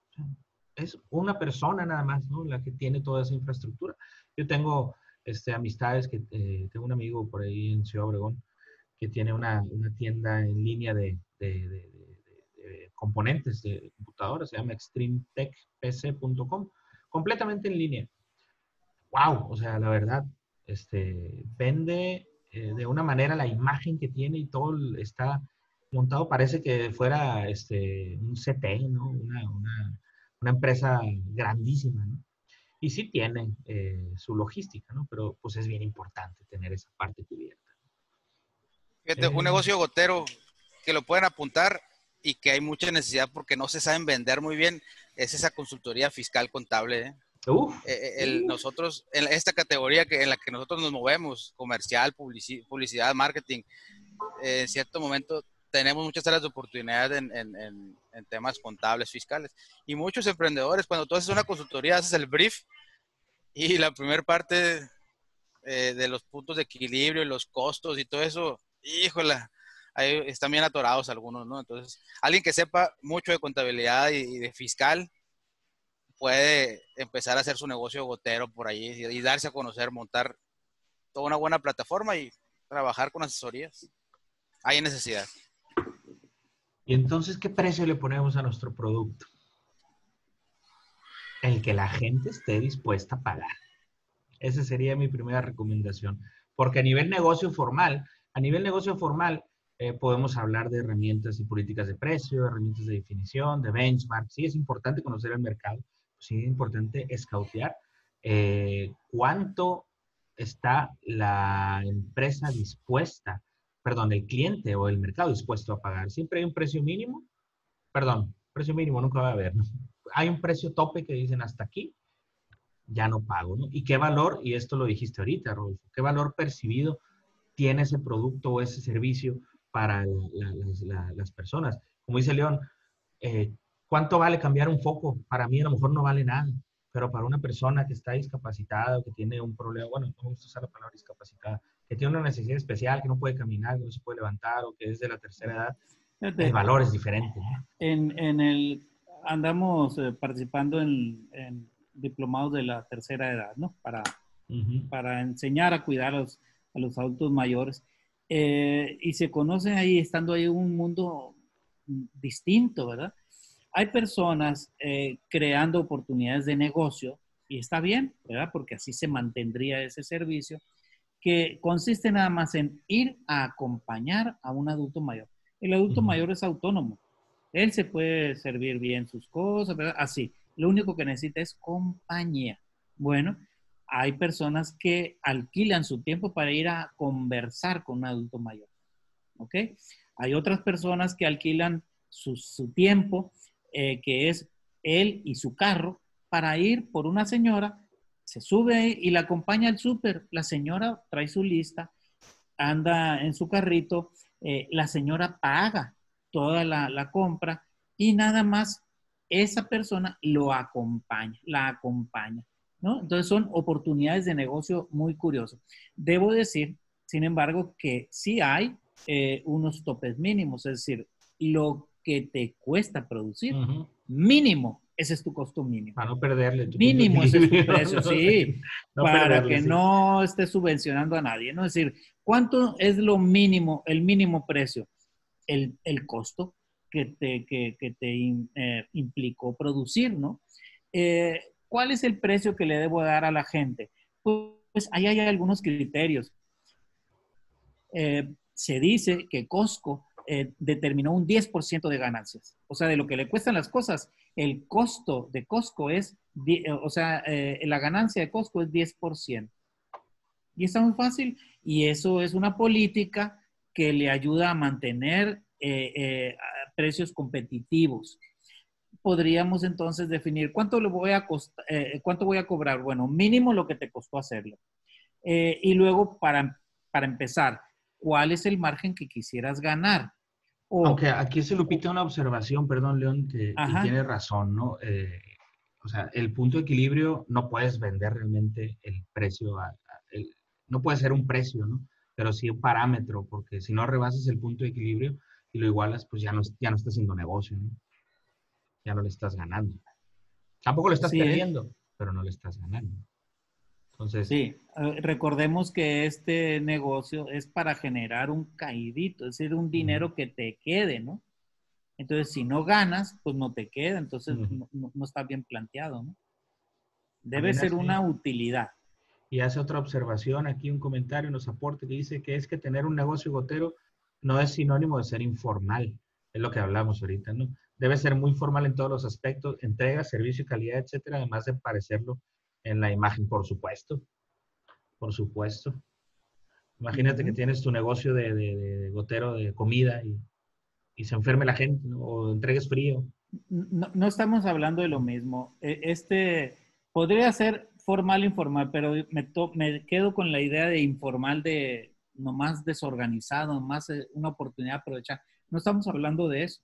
Es una persona nada más, ¿no? La que tiene toda esa infraestructura. Yo tengo este, amistades, que eh, tengo un amigo por ahí en Ciudad Obregón que tiene una, una tienda en línea de, de, de, componentes de computadoras, se llama extremetechpc.com, completamente en línea. ¡Wow! O sea, la verdad, este, vende eh, de una manera la imagen que tiene y todo está montado, parece que fuera este, un CT, ¿no? Una, una, una empresa grandísima, ¿no? Y sí tiene eh, su logística, ¿no? Pero pues es bien importante tener esa parte cubierta. Fíjate, un negocio gotero que lo pueden apuntar y que hay mucha necesidad porque no se saben vender muy bien es esa consultoría fiscal contable. ¿eh? Uf, nosotros, en esta categoría que, en la que nosotros nos movemos, comercial, publicidad, marketing, en cierto momento tenemos muchas áreas de oportunidad en, en, en, temas contables, fiscales. Y muchos emprendedores, cuando tú haces una consultoría, haces el brief y la primera parte eh, de los puntos de equilibrio y los costos y todo eso, híjole, ahí están bien atorados algunos, ¿no? Entonces, alguien que sepa mucho de contabilidad y, de fiscal puede empezar a hacer su negocio gotero por ahí y darse a conocer, montar toda una buena plataforma y trabajar con asesorías. Hay necesidad. Y entonces, ¿qué precio le ponemos a nuestro producto? El que la gente esté dispuesta a pagar. Esa sería mi primera recomendación. Porque a nivel negocio formal, a nivel negocio formal, eh, podemos hablar de herramientas y políticas de precio, herramientas de definición, de benchmark. Sí, es importante conocer el mercado. Sí, es importante escautear eh, cuánto está la empresa dispuesta perdón, el cliente o el mercado dispuesto a pagar. Siempre hay un precio mínimo, perdón, precio mínimo nunca va a haber, ¿no? Hay un precio tope que dicen hasta aquí, ya no pago, ¿no? ¿Y qué valor, y esto lo dijiste ahorita, Rodolfo, qué valor percibido tiene ese producto o ese servicio para las personas? Como dice León, eh, ¿cuánto vale cambiar un foco? Para mí a lo mejor no vale nada, pero para una persona que está discapacitada o que tiene un problema, bueno, no me gusta usar la palabra discapacitada, que tiene una necesidad especial, que no puede caminar, que no se puede levantar o que es de la tercera edad, el valor es diferente. En, en el, andamos eh, participando en, diplomados de la tercera edad, ¿no? Para, para enseñar a cuidar a los, a los, adultos mayores. eh, y se conocen ahí, estando ahí un mundo distinto, ¿verdad? Hay personas eh, creando oportunidades de negocio, y está bien, ¿verdad? Porque así se mantendría ese servicio, que consiste nada más en ir a acompañar a un adulto mayor. El adulto mayor es autónomo. Él se puede servir bien sus cosas, ¿verdad? Así. Lo único que necesita es compañía. Bueno, hay personas que alquilan su tiempo para ir a conversar con un adulto mayor. ¿Ok? Hay otras personas que alquilan su, tiempo, eh, que es él y su carro, para ir por una señora, se sube y la acompaña al súper. La señora trae su lista, anda en su carrito, eh, la señora paga toda la, la compra y nada más esa persona lo acompaña, la acompaña. Entonces son oportunidades de negocio muy curiosas. Debo decir, sin embargo, que sí hay eh, unos topes mínimos, es decir, lo que te cuesta producir, mínimo, ese es tu costo mínimo. Para no perderle. mínimo ese es tu precio, sí, para que no estés subvencionando a nadie, ¿no? Es decir, ¿cuánto es lo mínimo, el mínimo precio? El, el que te, que, que te eh, implicó producir, ¿no? Eh, ¿Cuál es el precio que le debo dar a la gente? Pues ahí hay algunos criterios. Eh, se dice que Costco eh, determinó un 10% de ganancias. O sea, de lo que le cuestan las cosas, el costo de Costco es, o sea, eh, la ganancia de Costco es 10%. Y está muy fácil. Y eso es una política que le ayuda a mantener precios competitivos podríamos entonces definir cuánto le voy a eh, cuánto voy a cobrar. Bueno, mínimo lo que te costó hacerlo. Eh, y luego, para, para empezar, ¿cuál es el margen que quisieras ganar? Aunque aquí se Lupita una observación, perdón, León, que, tiene razón, ¿no? Eh, o sea, el punto de equilibrio no puedes vender realmente el precio, no puede ser un precio, ¿no? Pero sí un parámetro, porque si no rebasas el punto de equilibrio y lo igualas, pues ya no, ya no está haciendo negocio, ¿no? ya no le estás ganando. Tampoco lo estás perdiendo, pero no le estás ganando. Entonces, sí, eh, recordemos que este negocio es para generar un caidito, es decir, un dinero que te quede, ¿no? Entonces, si no ganas, pues no te queda, entonces no, está bien planteado, ¿no? Debe ser una utilidad. Y hace otra observación aquí, un comentario nos aporta que dice que es que tener un negocio gotero no es sinónimo de ser informal, es lo que hablamos ahorita, ¿no? debe ser muy formal en todos los aspectos, entrega, servicio y calidad, etcétera, además de parecerlo en la imagen, por supuesto. Por supuesto. Imagínate que tienes tu negocio de, gotero de comida y, se enferme la gente o entregues frío. No, estamos hablando de lo mismo. E, este podría ser formal informal, pero me, me quedo con la idea de informal de nomás desorganizado, más eh, una oportunidad de aprovechar. No estamos hablando de eso.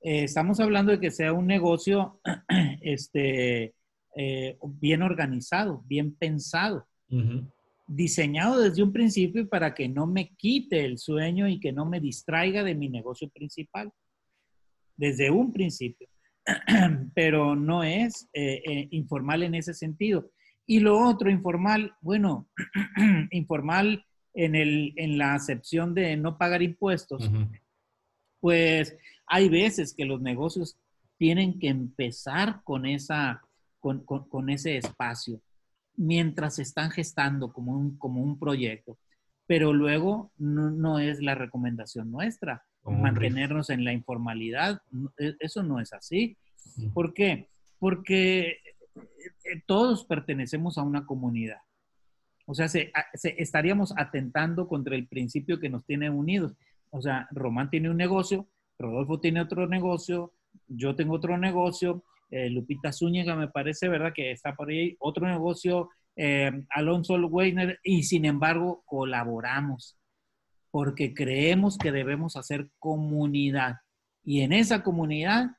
Eh, estamos hablando de que sea un negocio este, eh, bien organizado, bien pensado, diseñado desde un principio para que no me quite el sueño y que no me distraiga de mi negocio principal, desde un principio. Pero no es eh, informal en ese sentido. Y lo otro, informal, bueno, informal en, el, en la acepción de no pagar impuestos, pues hay veces que los negocios tienen que empezar con, esa, con, ese espacio mientras se están gestando como un, como un proyecto. Pero luego no, es la recomendación nuestra mantenernos en la informalidad. E, eso no es así. ¿Por qué? Porque eh, todos pertenecemos a una comunidad. O sea, estaríamos atentando contra el principio que nos tiene unidos. O sea, Román tiene un negocio, Rodolfo tiene otro negocio, yo tengo otro negocio, eh, Lupita Zúñiga me parece, ¿verdad? Que está por ahí, otro negocio, eh, Alonso Weiner, y sin embargo colaboramos porque creemos que debemos hacer comunidad. Y en esa comunidad,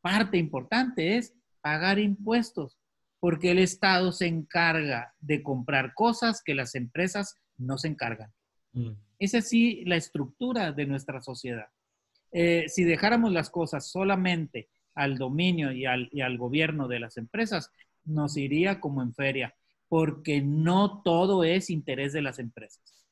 parte importante es pagar impuestos, porque el Estado se encarga de comprar cosas que las empresas no se encargan. Mm. Es así la estructura de nuestra sociedad. Eh, si dejáramos las cosas solamente al dominio y al, gobierno de las empresas, nos iría como en feria, porque no todo es interés de las empresas.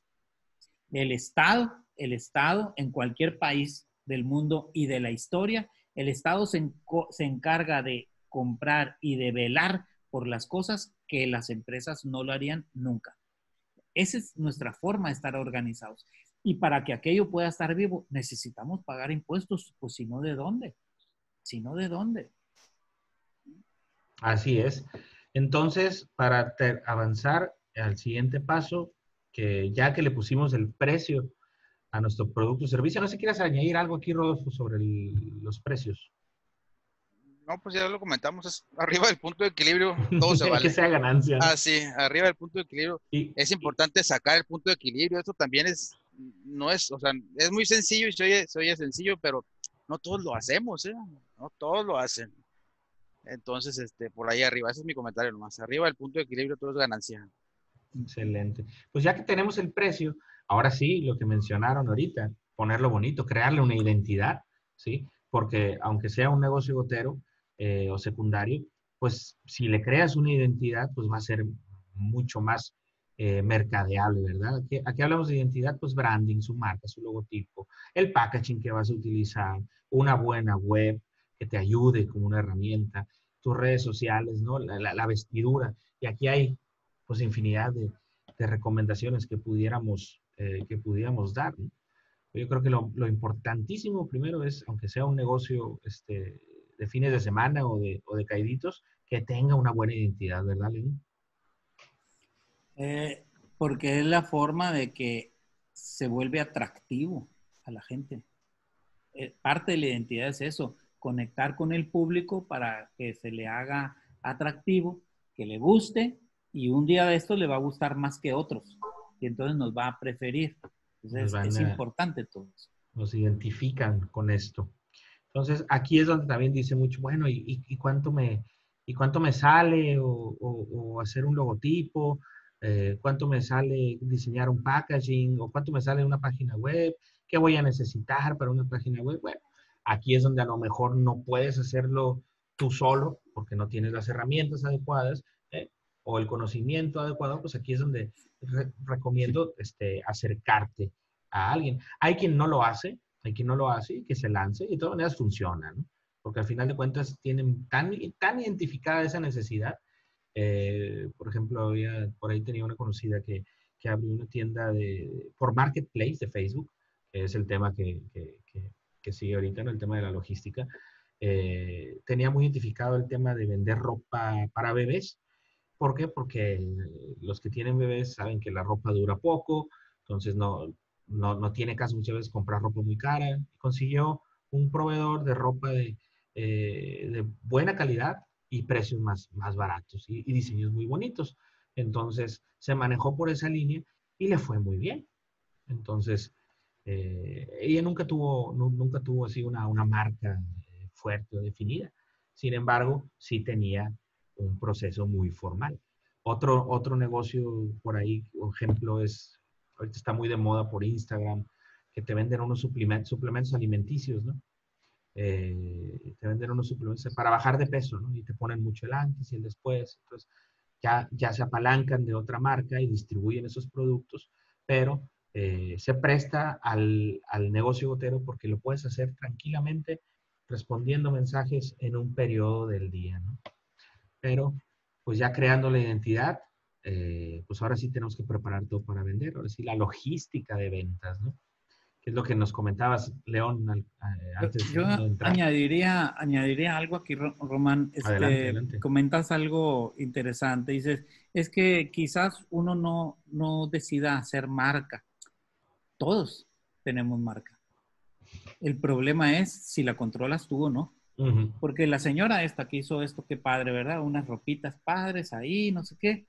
El Estado, el Estado en cualquier país del mundo y de la historia, el Estado se, se encarga de comprar y de velar por las cosas que las empresas no lo harían nunca. Esa es nuestra forma de estar organizados. Y para que aquello pueda estar vivo, necesitamos pagar impuestos, pues si no, ¿de dónde? Si no, ¿de dónde? Así es. Entonces, para avanzar al siguiente paso, que ya que le pusimos el precio a nuestro producto o servicio, no sé si quieres añadir algo aquí, Rodolfo, sobre los precios. No, pues ya lo comentamos, es arriba del punto de equilibrio, todo se vale. que sea ganancia. Ah, sí, arriba del punto de equilibrio. es importante sacar el punto de equilibrio, esto también es, no es, o sea, es muy sencillo y se oye, se oye sencillo, pero no todos lo hacemos, ¿eh? No todos lo hacen. Entonces, este, por ahí arriba, ese es mi comentario nomás. Arriba del punto de equilibrio todo es ganancia. Excelente. Pues ya que tenemos el precio, ahora sí, lo que mencionaron ahorita, ponerlo bonito, crearle una identidad, ¿sí? Porque aunque sea un negocio gotero eh, o secundario, pues si le creas una identidad, pues va a ser mucho más eh, mercadeable, ¿verdad? Aquí, aquí, hablamos de identidad, pues branding, su marca, su logotipo, el packaging que vas a utilizar, una buena web, que te ayude como una herramienta, tus redes sociales, ¿no? La, vestidura. Y aquí hay pues infinidad de, recomendaciones que pudiéramos, eh, que pudiéramos dar. Yo creo que lo, importantísimo primero es, aunque sea un negocio este, de fines de semana o de, o de caiditos, que tenga una buena identidad, ¿verdad, Lenín? Eh, porque es la forma de que se vuelve atractivo a la gente. Eh, parte de la identidad es eso, conectar con el público para que se le haga atractivo, que le guste y un día de esto le va a gustar más que otros y entonces nos va a preferir. Entonces es importante todo eso. Nos identifican con esto. Entonces aquí es donde también dice mucho, bueno, ¿y, cuánto, me, y cuánto me sale o, hacer un logotipo? Eh, ¿Cuánto me sale diseñar un packaging? ¿O cuánto me sale una página web? ¿Qué voy a necesitar para una página web? Bueno, Aquí es donde a lo mejor no puedes hacerlo tú solo porque no tienes las herramientas adecuadas ¿eh? o el conocimiento adecuado, pues aquí es donde recomiendo este, acercarte a alguien. Hay quien no lo hace, hay quien no lo hace y que se lance y de todas maneras funciona. Porque al final de cuentas tienen tan, tan identificada esa necesidad. Eh, por ejemplo, había, por ahí tenía una conocida que, que abrió una tienda de, por Marketplace de Facebook, que es el tema que, que sigue ahorita en el tema de la logística, eh, tenía muy identificado el tema de vender ropa para bebés. ¿Por qué? Porque los que tienen bebés saben que la ropa dura poco, entonces no, no, tiene caso muchas veces comprar ropa muy cara. Consiguió un proveedor de ropa de, eh, de buena calidad y precios más, más baratos y, diseños muy bonitos. Entonces se manejó por esa línea y le fue muy bien. Entonces, eh, ella nunca tuvo, nunca tuvo así una, una marca eh, fuerte o definida. Sin embargo, sí tenía un proceso muy formal. Otro, otro negocio por ahí, por ejemplo, es, ahorita está muy de moda por Instagram, que te venden unos suplementos, alimenticios, ¿no? Eh, te venden unos suplementos para bajar de peso, ¿no? Y te ponen mucho el antes y el después. Entonces, ya, ya se apalancan de otra marca y distribuyen esos productos, pero eh, se presta al, negocio gotero porque lo puedes hacer tranquilamente respondiendo mensajes en un periodo del día, ¿no? Pero, pues ya creando la identidad, eh, pues ahora sí tenemos que preparar todo para vender, ahora sí la logística de ventas, ¿no? Que es lo que nos comentabas, León, eh, antes Yo de añadiría, añadiría algo aquí, Román. Este, comentas algo interesante. Dices, es que quizás uno no, no decida hacer marca todos tenemos marca. El problema es si la controlas tú o no. Porque la señora esta que hizo esto, qué padre, ¿verdad? Unas ropitas padres ahí, no sé qué.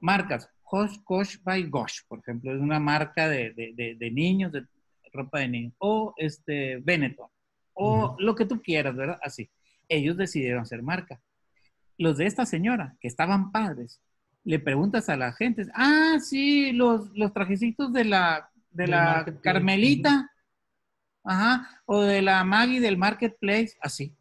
Marcas, Hosh Gosh by Gosh, por ejemplo, es una marca de, de, niños, de ropa de niños. O este, Benetton. O lo que tú quieras, ¿verdad? Así. Ellos decidieron hacer marca. Los de esta señora, que estaban padres, le preguntas a la gente, ah, sí, los, los trajecitos de la de la Carmelita, ajá, o de la Maggie del Marketplace, así.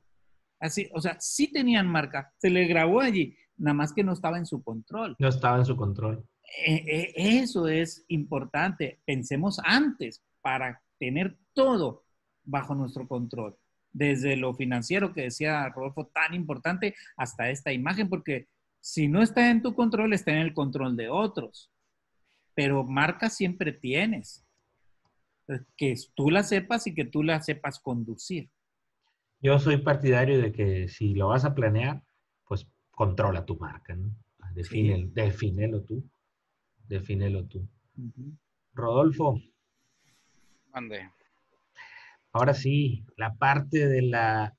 Así, o sea, sí tenían marca, se le grabó allí, nada más que no estaba en su control. No estaba en su control. E, e, eso es importante. Pensemos antes para tener todo bajo nuestro control. Desde lo financiero que decía Rodolfo, tan importante, hasta esta imagen, porque si no está en tu control, está en el control de otros. Pero marca siempre tienes. Que tú la sepas y que tú la sepas conducir. Yo soy partidario de que si lo vas a planear, pues controla tu marca, ¿no? Defínelo tú. Defínelo tú. Rodolfo. Ande. Ahora sí, la parte de la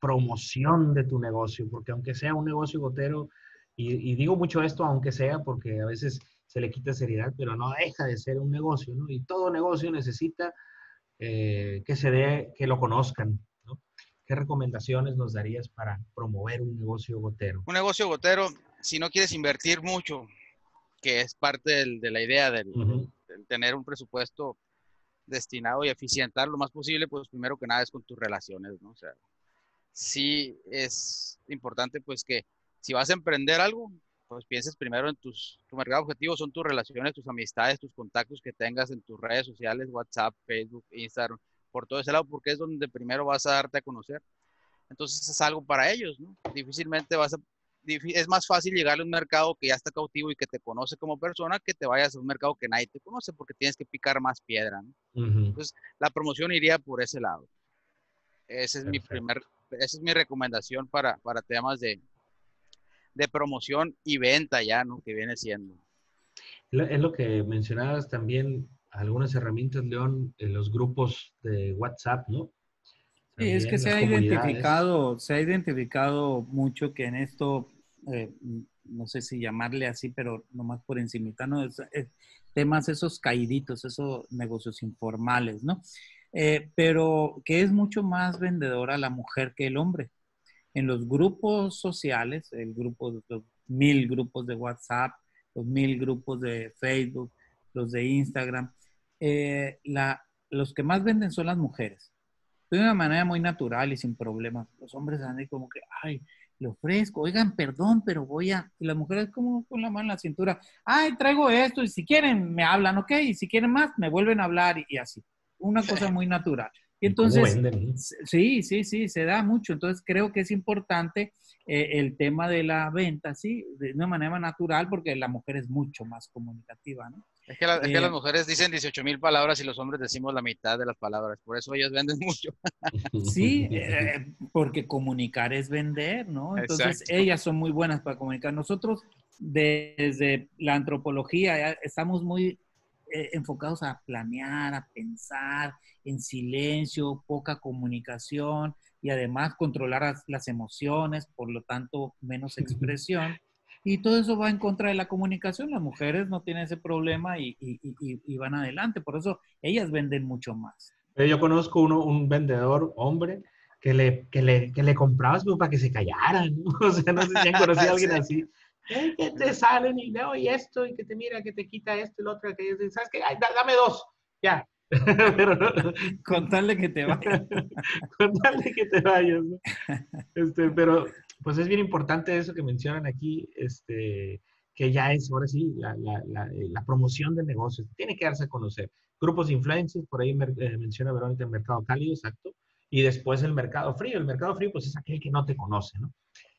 promoción de tu negocio, porque aunque sea un negocio gotero, y, digo mucho esto, aunque sea, porque a veces se le quita seriedad, pero no deja de ser un negocio, ¿no? Y todo negocio necesita eh, que se dé, que lo conozcan, ¿no? ¿Qué recomendaciones nos darías para promover un negocio gotero? Un negocio gotero, si no quieres invertir mucho, que es parte de la idea del, tener un presupuesto destinado y eficientar lo más posible, pues primero que nada es con tus relaciones, ¿no? O sea, sí es importante pues que si vas a emprender algo, pues pienses primero en tus, tu mercado objetivo son tus relaciones, tus amistades, tus contactos que tengas en tus redes sociales, WhatsApp, Facebook, Instagram, por todo ese lado, porque es donde primero vas a darte a conocer. Entonces es algo para ellos, ¿no? Difícilmente vas a es más fácil llegar a un mercado que ya está cautivo y que te conoce como persona que te vayas a un mercado que nadie te conoce porque tienes que picar más piedra. Entonces, la promoción iría por ese lado. Ese es mi primer, esa es mi recomendación para, para temas de, de promoción y venta ya, ¿no? Que viene siendo. Es lo que mencionabas también, algunas herramientas, León, en los grupos de WhatsApp, ¿no? Sí, es que se ha identificado, se ha identificado mucho que en esto, eh, no sé si llamarle así, pero nomás por encimita, ¿no? Es, temas esos caíditos, esos negocios informales, ¿no? Eh, pero que es mucho más vendedora la mujer que el hombre. En los grupos sociales, el grupo, los mil grupos de WhatsApp, los mil grupos de Facebook, los de Instagram, eh, la, los que más venden son las mujeres de una manera muy natural y sin problemas. Los hombres andan como que, ay, le ofrezco, oigan, perdón, pero voy a... Y las mujeres como con la mano en la cintura, ay, traigo esto y si quieren me hablan, ok, y si quieren más me vuelven a hablar y, así. Una cosa muy natural. Y entonces, sí, sí, sí, se da mucho. Entonces creo que es importante eh, el tema de la venta, sí, de una manera natural, porque la mujer es mucho más comunicativa, ¿no? Es que, las eh, mujeres dicen 18 mil palabras y los hombres decimos la mitad de las palabras, por eso ellos venden mucho. Sí, eh, porque comunicar es vender, ¿no? Entonces ellas son muy buenas para comunicar. Nosotros desde la antropología estamos muy enfocados a planear, a pensar en silencio, poca comunicación, y además controlar las emociones, por lo tanto menos expresión. Y todo eso va en contra de la comunicación. Las mujeres no tienen ese problema y, van adelante. Por eso ellas venden mucho más. Yo conozco uno, un vendedor, hombre, que le, que le, que le comprabas para que se callaran. O sea, no sé si han conocido a alguien así. Que te salen y no, y esto, y que te mira, que te quita esto, y lo otro, que ¿sabes qué? dame dos, ya, Pero, con tal de que te vayas. con tal de que te vayas. Este, pero pues es bien importante eso que mencionan aquí, este, que ya es ahora sí la, la, la, eh, la promoción del negocio. Tiene que darse a conocer. Grupos de influencers, por ahí eh, menciona Verónica el mercado cálido, exacto. Y después el mercado frío. El mercado frío pues es aquel que no te conoce, ¿no?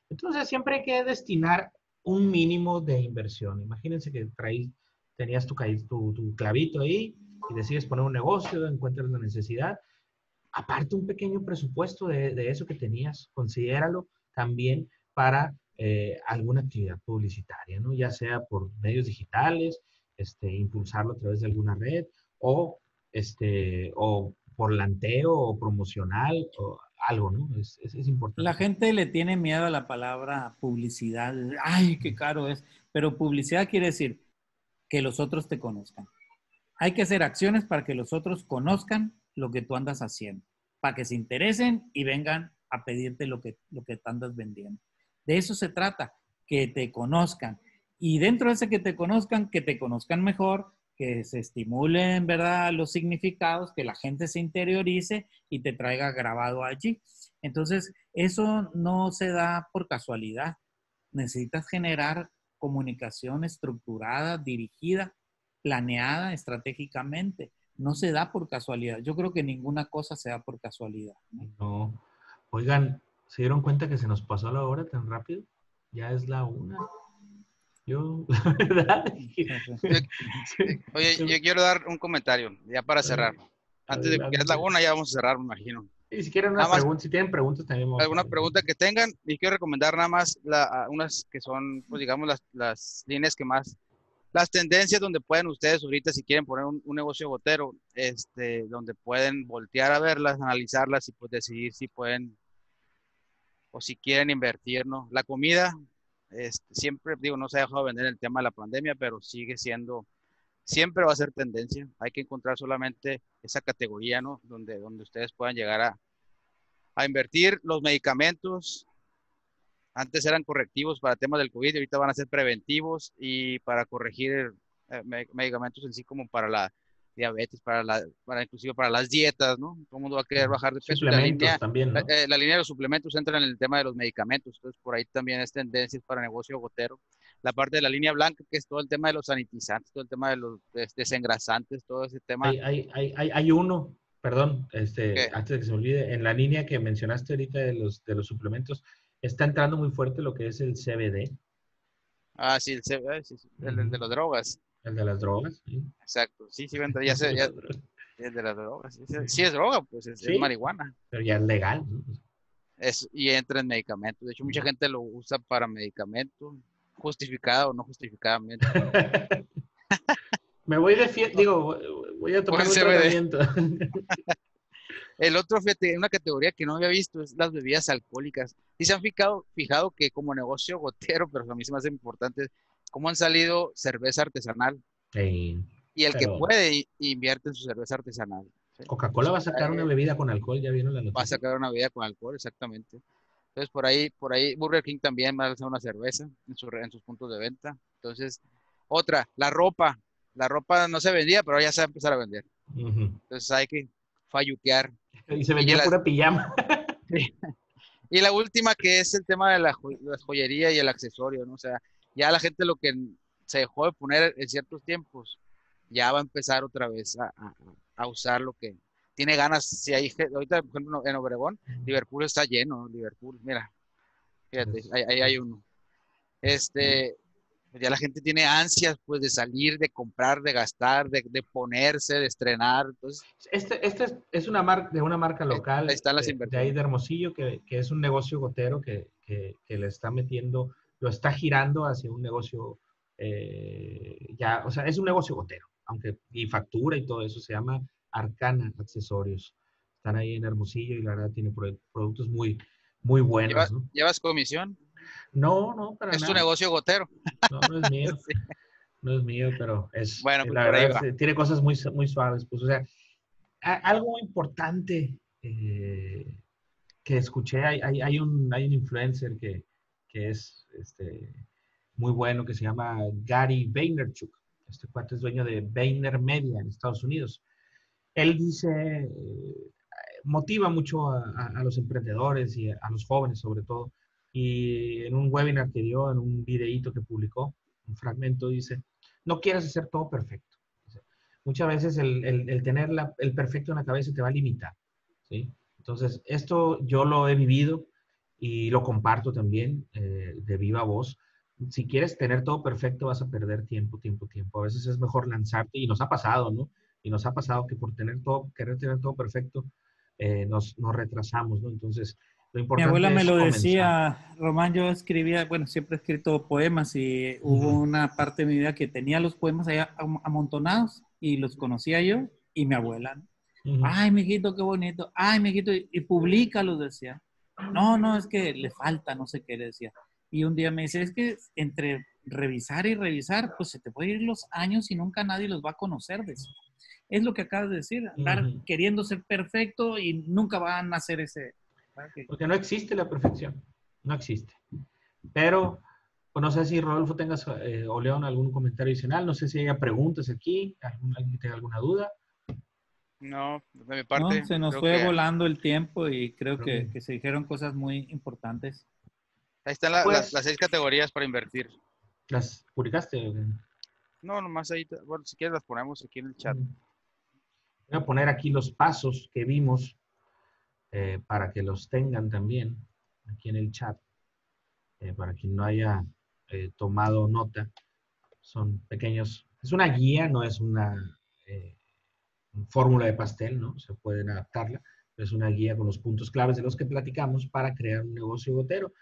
Entonces siempre hay que destinar un mínimo de inversión. Imagínense que traís, tenías tu, tu, clavito ahí, y decides poner un negocio, encuentras la necesidad, aparte un pequeño presupuesto de, de eso que tenías, considéralo también para eh, alguna actividad publicitaria, ¿no? Ya sea por medios digitales, este, impulsarlo a través de alguna red o, este, o por lanteo o promocional o algo, ¿no? Es, es, es, importante. La gente le tiene miedo a la palabra publicidad. Ay, qué caro es. Pero publicidad quiere decir que los otros te conozcan. Hay que hacer acciones para que los otros conozcan lo que tú andas haciendo, para que se interesen y vengan a pedirte lo que, lo que te andas vendiendo. De eso se trata, que te conozcan. Y dentro de ese que te conozcan, que te conozcan mejor, que se estimulen, ¿verdad?, los significados, que la gente se interiorice y te traiga grabado allí. Entonces, eso no se da por casualidad. Necesitas generar comunicación estructurada, dirigida, planeada estratégicamente. No se da por casualidad. Yo creo que ninguna cosa se da por casualidad. No. Oigan, ¿se dieron cuenta que se nos pasó la hora tan rápido? Ya es la una. Yo, la verdad. Oye, yo quiero dar un comentario, ya para cerrar. Antes de que es la una, ya vamos a cerrar, me imagino. Y si quieren una pregunta, si tienen preguntas también. Alguna pregunta que tengan, y quiero recomendar nada más la, unas que son, pues digamos, las, las, líneas que más, las tendencias donde pueden ustedes ahorita, si quieren poner un, un, negocio gotero, este, donde pueden voltear a verlas, analizarlas y pues decidir si pueden o si quieren invertir, ¿no? La comida, este, siempre, digo, no se ha dejado vender el tema de la pandemia, pero sigue siendo, siempre va a ser tendencia. Hay que encontrar solamente esa categoría, ¿no? Donde, donde ustedes puedan llegar a, a invertir los medicamentos. Antes eran correctivos para temas del COVID, ahorita van a ser preventivos y para corregir eh, medicamentos en sí como para la diabetes, para la, para inclusive para las dietas, ¿no? Todo el mundo va a querer bajar de peso. La línea, también, eh, la, línea de los suplementos entra en el tema de los medicamentos, entonces por ahí también es tendencias para negocio gotero. La parte de la línea blanca, que es todo el tema de los sanitizantes, todo el tema de los desengrasantes, todo ese tema. Hay, hay, hay, hay uno, perdón, este, antes de que se me olvide, en la línea que mencionaste ahorita de los, de los suplementos, está entrando muy fuerte lo que es el CBD. Ah, sí, el CBD, sí, el de las drogas. El de las drogas, sí. Exacto, sí, sí, ya sé, ya, el de las drogas. Sí, es droga, pues es, marihuana. Pero ya es legal. Es, y entra en medicamentos. De hecho, mucha gente lo usa para medicamentos, justificado o no justificadamente. Me voy de fiesta, digo, voy a tomar un tratamiento. El otro, fíjate, una categoría que no había visto es las bebidas alcohólicas. Y se han fijado, fijado que como negocio gotero, pero a mí se me hace importante, cómo han salido cerveza artesanal. y el que puede invierte en su cerveza artesanal. Coca-Cola va a sacar una bebida con alcohol, ya vino la noticia. Va a sacar una bebida con alcohol, exactamente. Entonces, por ahí, por ahí, Burger King también va a hacer una cerveza en, en sus puntos de venta. Entonces, otra, la ropa. La ropa no se vendía, pero ya se va a empezar a vender. Entonces, hay que falluquear. Y se vendía pura pijama. Y la última, que es el tema de la, joyería y el accesorio, ¿no? O sea, ya la gente lo que se dejó de poner en ciertos tiempos, ya va a empezar otra vez a, a, usar lo que tiene ganas. Si hay, ahorita, por ejemplo, en Obregón, Liverpool está lleno, Liverpool, mira, fíjate, ahí, hay uno. Este, ya la gente tiene ansias pues de salir, de comprar, de gastar, de, de ponerse, de estrenar. Entonces, este, este es, una marca de una marca local ahí están las de, de, ahí de Hermosillo, que, que, es un negocio gotero que, que, que le está metiendo lo está girando hacia un negocio eh, ya, o sea, es un negocio gotero, aunque y factura y todo eso, se llama Arcana Accesorios. Están ahí en Hermosillo y la verdad tiene productos muy, muy buenos. ¿Llevas, comisión? No, no, para ¿Es tu negocio gotero? No, no es mío. No es mío, pero es, bueno, pues la verdad, tiene cosas muy, muy suaves. Pues, o sea, algo importante eh, que escuché, hay, hay, hay, un, hay un influencer que, que es este, muy bueno, que se llama Gary Vaynerchuk. Este cuate es dueño de Vayner Media en Estados Unidos. Él dice, eh, motiva mucho a, los emprendedores y a, los jóvenes sobre todo. Y en un webinar que dio, en un videíto que publicó, un fragmento, dice, no quieras hacer todo perfecto. Muchas veces el, el, tener el perfecto en la cabeza te va a limitar. ¿sí? Entonces, esto yo lo he vivido y lo comparto también eh, de viva voz. Si quieres tener todo perfecto, vas a perder tiempo, tiempo, tiempo. A veces es mejor lanzarte y nos ha pasado, ¿no? Y nos ha pasado que por tener todo, querer tener todo perfecto, eh, nos, nos, retrasamos, ¿no? Entonces, lo importante Mi abuela me lo decía, Román, yo escribía, bueno, siempre he escrito poemas y hubo una parte de mi vida que tenía los poemas ahí amontonados y los conocía yo y mi abuela. Ay, mijito, qué bonito. Ay, mijito, y, y los decía. No, no, es que le falta, no sé qué le decía. Y un día me dice, es que entre revisar y revisar, pues se te puede ir los años y nunca nadie los va a conocer de eso. Es lo que acabas de decir, andar queriendo ser perfecto y nunca van a hacer ese... Porque no existe la perfección, no existe. Pero, pues no sé si Rodolfo tengas eh, o León algún comentario adicional, no sé si haya preguntas aquí, alguien tenga alguna duda. No, de mi parte. se nos fue volando el tiempo y creo, que, se dijeron cosas muy importantes. Ahí están pues las, seis categorías para invertir. ¿Las publicaste? No, nomás ahí, bueno, si quieres las ponemos aquí en el chat. Voy a poner aquí los pasos que vimos eh, para que los tengan también aquí en el chat, eh, para quien no haya eh, tomado nota. Son pequeños, es una guía, no es una fórmula de pastel, ¿no? Se pueden adaptarla, es una guía con los puntos claves de los que platicamos para crear un negocio gotero.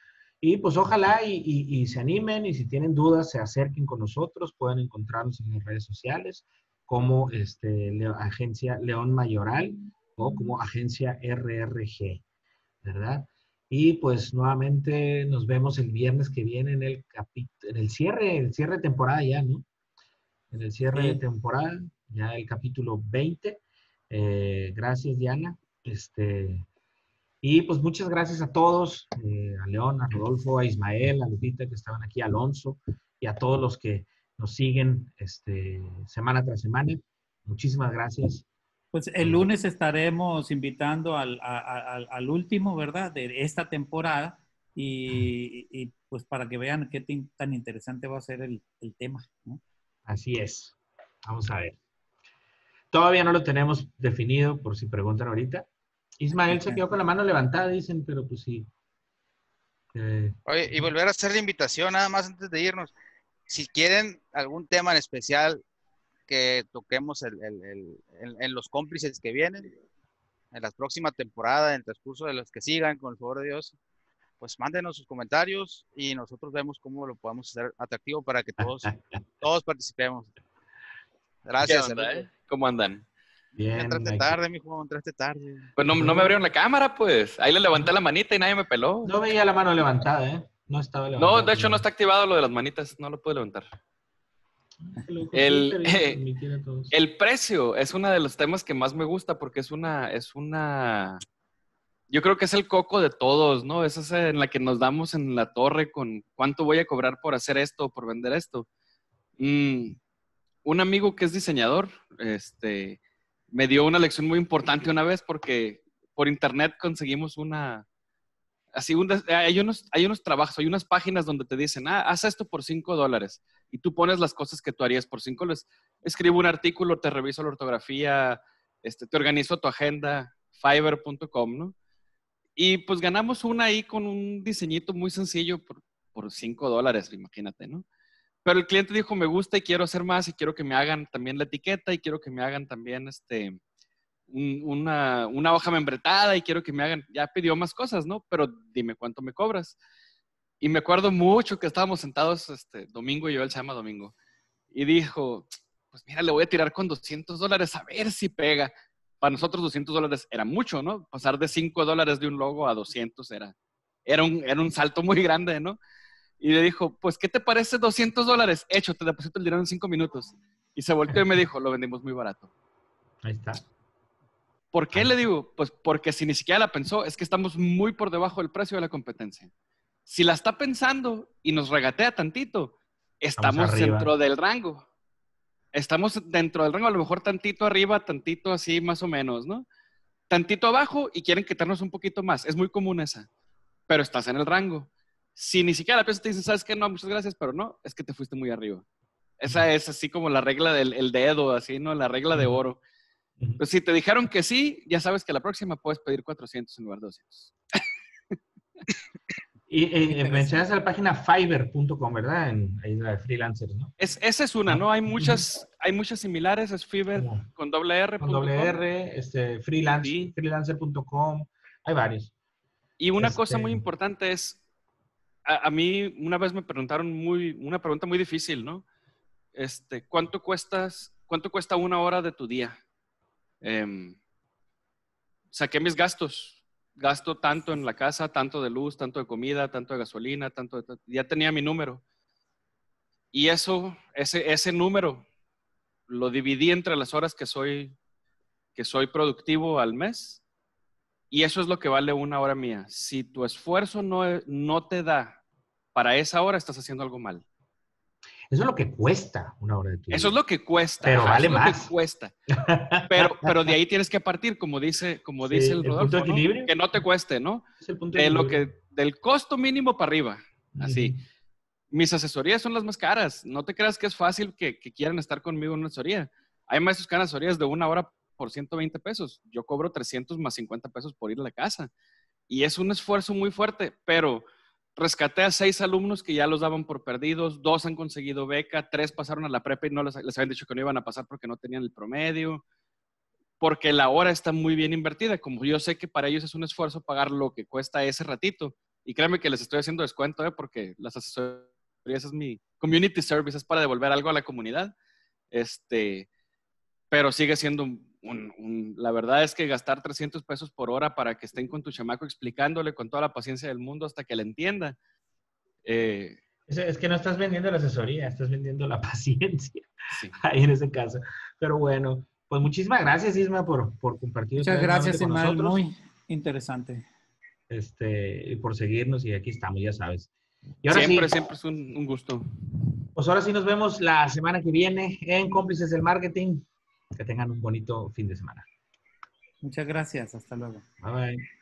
Y pues ojalá y, se animen y si tienen dudas se acerquen con nosotros, pueden encontrarnos en las redes sociales como este, Agencia León Mayoral o como Agencia RRG, ¿verdad? Y pues nuevamente nos vemos el viernes que viene en el, en el cierre, el cierre de temporada ya, ¿no? En el cierre de temporada, ya el capítulo 20. Eh, gracias, Diana. Este, y pues muchas gracias a todos, eh, a León, a Rodolfo, a Ismael, a Lupita que estaban aquí, a Alonso y a todos los que nos siguen este, semana tras semana. Muchísimas gracias. Pues el lunes estaremos invitando al, al, último, ¿verdad? De esta temporada y, pues para que vean qué tan interesante va a ser el, el tema. ¿no? Así es. Vamos a ver. Todavía no lo tenemos definido, por si preguntan ahorita. Ismael se quedó con la mano levantada, dicen, pero pues sí. Eh, Oye, y volver a hacer la invitación nada más antes de irnos. Si quieren algún tema en especial que toquemos en, los cómplices que vienen, en la próxima temporada, en el transcurso de los que sigan, con el favor de Dios, pues mándenos sus comentarios y nosotros vemos cómo lo podemos hacer atractivo para que todos, todos participemos. Gracias. ¿Cómo andan? Bien. Entraste tarde, mijo, entraste tarde. Pues no, no, me abrieron la cámara, pues. Ahí le levanté la manita y nadie me peló. No veía la mano levantada, ¿eh? No estaba levantada. No, de hecho no está activado lo de las manitas, no lo puedo levantar. El, el precio es uno de los temas que más me gusta porque es una, es una, yo creo que es el coco de todos, ¿no? Es esa en la que nos damos en la torre con cuánto voy a cobrar por hacer esto o por vender esto. Mm, un amigo que es diseñador, este, me dio una lección muy importante una vez porque por internet conseguimos una, así, hay, unos, hay unos trabajos, hay unas páginas donde te dicen, ah, haz esto por 5 dólares y tú pones las cosas que tú harías por 5 dólares. Escribo un artículo, te reviso la ortografía, este, te organizo tu agenda, fiverr.com, ¿no? Y pues ganamos una ahí con un diseñito muy sencillo por, por 5 dólares, imagínate, ¿no? Pero el cliente dijo, me gusta y quiero hacer más y quiero que me hagan también la etiqueta y quiero que me hagan también este, una, una, hoja membretada y quiero que me hagan, ya pidió más cosas, ¿no? Pero dime cuánto me cobras. Y me acuerdo mucho que estábamos sentados, este, Domingo y yo, él se llama Domingo, y dijo, pues mira, le voy a tirar con 200 dólares a ver si pega. Para nosotros 200 dólares era mucho, ¿no? Pasar de 5 dólares de un logo a 200 era, era, un, era un salto muy grande, ¿no? Y le dijo, pues, ¿qué te parece 200 dólares? Hecho, te deposito el dinero en cinco minutos. Y se volteó y me dijo, lo vendimos muy barato. Ahí está. ¿Por qué le digo? Pues porque si ni siquiera la pensó, es que estamos muy por debajo del precio de la competencia. Si la está pensando y nos regatea tantito, estamos dentro del rango. Estamos dentro del rango, a lo mejor tantito arriba, tantito así, más o menos, ¿no? Tantito abajo y quieren quitarnos un poquito más. Es muy común esa. Pero estás en el rango. Si ni siquiera la piensa te dicen, ¿sabes qué? No, muchas gracias, pero no, es que te fuiste muy arriba. Esa es así como la regla del dedo, así, ¿no? La regla de oro. Pues si te dijeron que sí, ya sabes que la próxima puedes pedir 400 en lugar de 200. Y eh, mencionas la página fiverr.com, ¿verdad? En, ahí la de freelancers, ¿no? Es, esa es una, ¿no? Hay muchas, hay muchas similares, es Fiverr con doble R. Con doble R, este, freelance, freelancer.com, hay varios. Y una cosa muy este importante es, a, mí una vez me preguntaron muy, una pregunta muy difícil, ¿no? Este, ¿cuánto, cuestas, ¿Cuánto cuesta una hora de tu día? Em, saqué mis gastos. Gasto tanto en la casa, tanto de luz, tanto de comida, tanto de gasolina, tanto de... Ya tenía mi número. Y eso, ese, ese número, lo dividí entre las horas que soy, que soy productivo al mes y eso es lo que vale una hora mía. Si tu esfuerzo no, no te da para esa hora, estás haciendo algo mal. Eso es lo que cuesta una hora de tu Eso es lo que cuesta. Pero vale más. cuesta. Pero, pero de ahí tienes que partir, como dice, como dice el Rodolfo, que no te cueste, ¿no? Es el punto de, lo que, del costo mínimo para arriba, así. mis asesorías son las más caras. No te creas que es fácil que, quieran estar conmigo en una asesoría. Hay maestros que dan asesorías de una hora por 120 pesos. Yo cobro 300 más 50 pesos por ir a la casa. Y es un esfuerzo muy fuerte, pero rescaté a seis alumnos que ya los daban por perdidos, dos han conseguido beca, tres pasaron a la prepa y no les, les habían dicho que no iban a pasar porque no tenían el promedio porque la hora está muy bien invertida. Como yo sé que para ellos es un esfuerzo pagar lo que cuesta ese ratito. Y créanme que les estoy haciendo descuento, ¿eh? porque las asesorías es mi community service, es para devolver algo a la comunidad. Este, pero sigue siendo un, la verdad es que gastar 300 pesos por hora para que estén con tu chamaco explicándole con toda la paciencia del mundo hasta que le entienda. Eh, es, que no estás vendiendo la asesoría, estás vendiendo la paciencia ahí en ese caso. Pero bueno, pues muchísimas gracias, Isma, por, por compartir. Muchas gracias, Isma, muy interesante. Este, y por seguirnos, y aquí estamos, ya sabes. Y ahora siempre, siempre es un, gusto. Pues ahora sí nos vemos la semana que viene en Cómplices del Marketing. Que tengan un bonito fin de semana. Muchas gracias, hasta luego. Bye bye.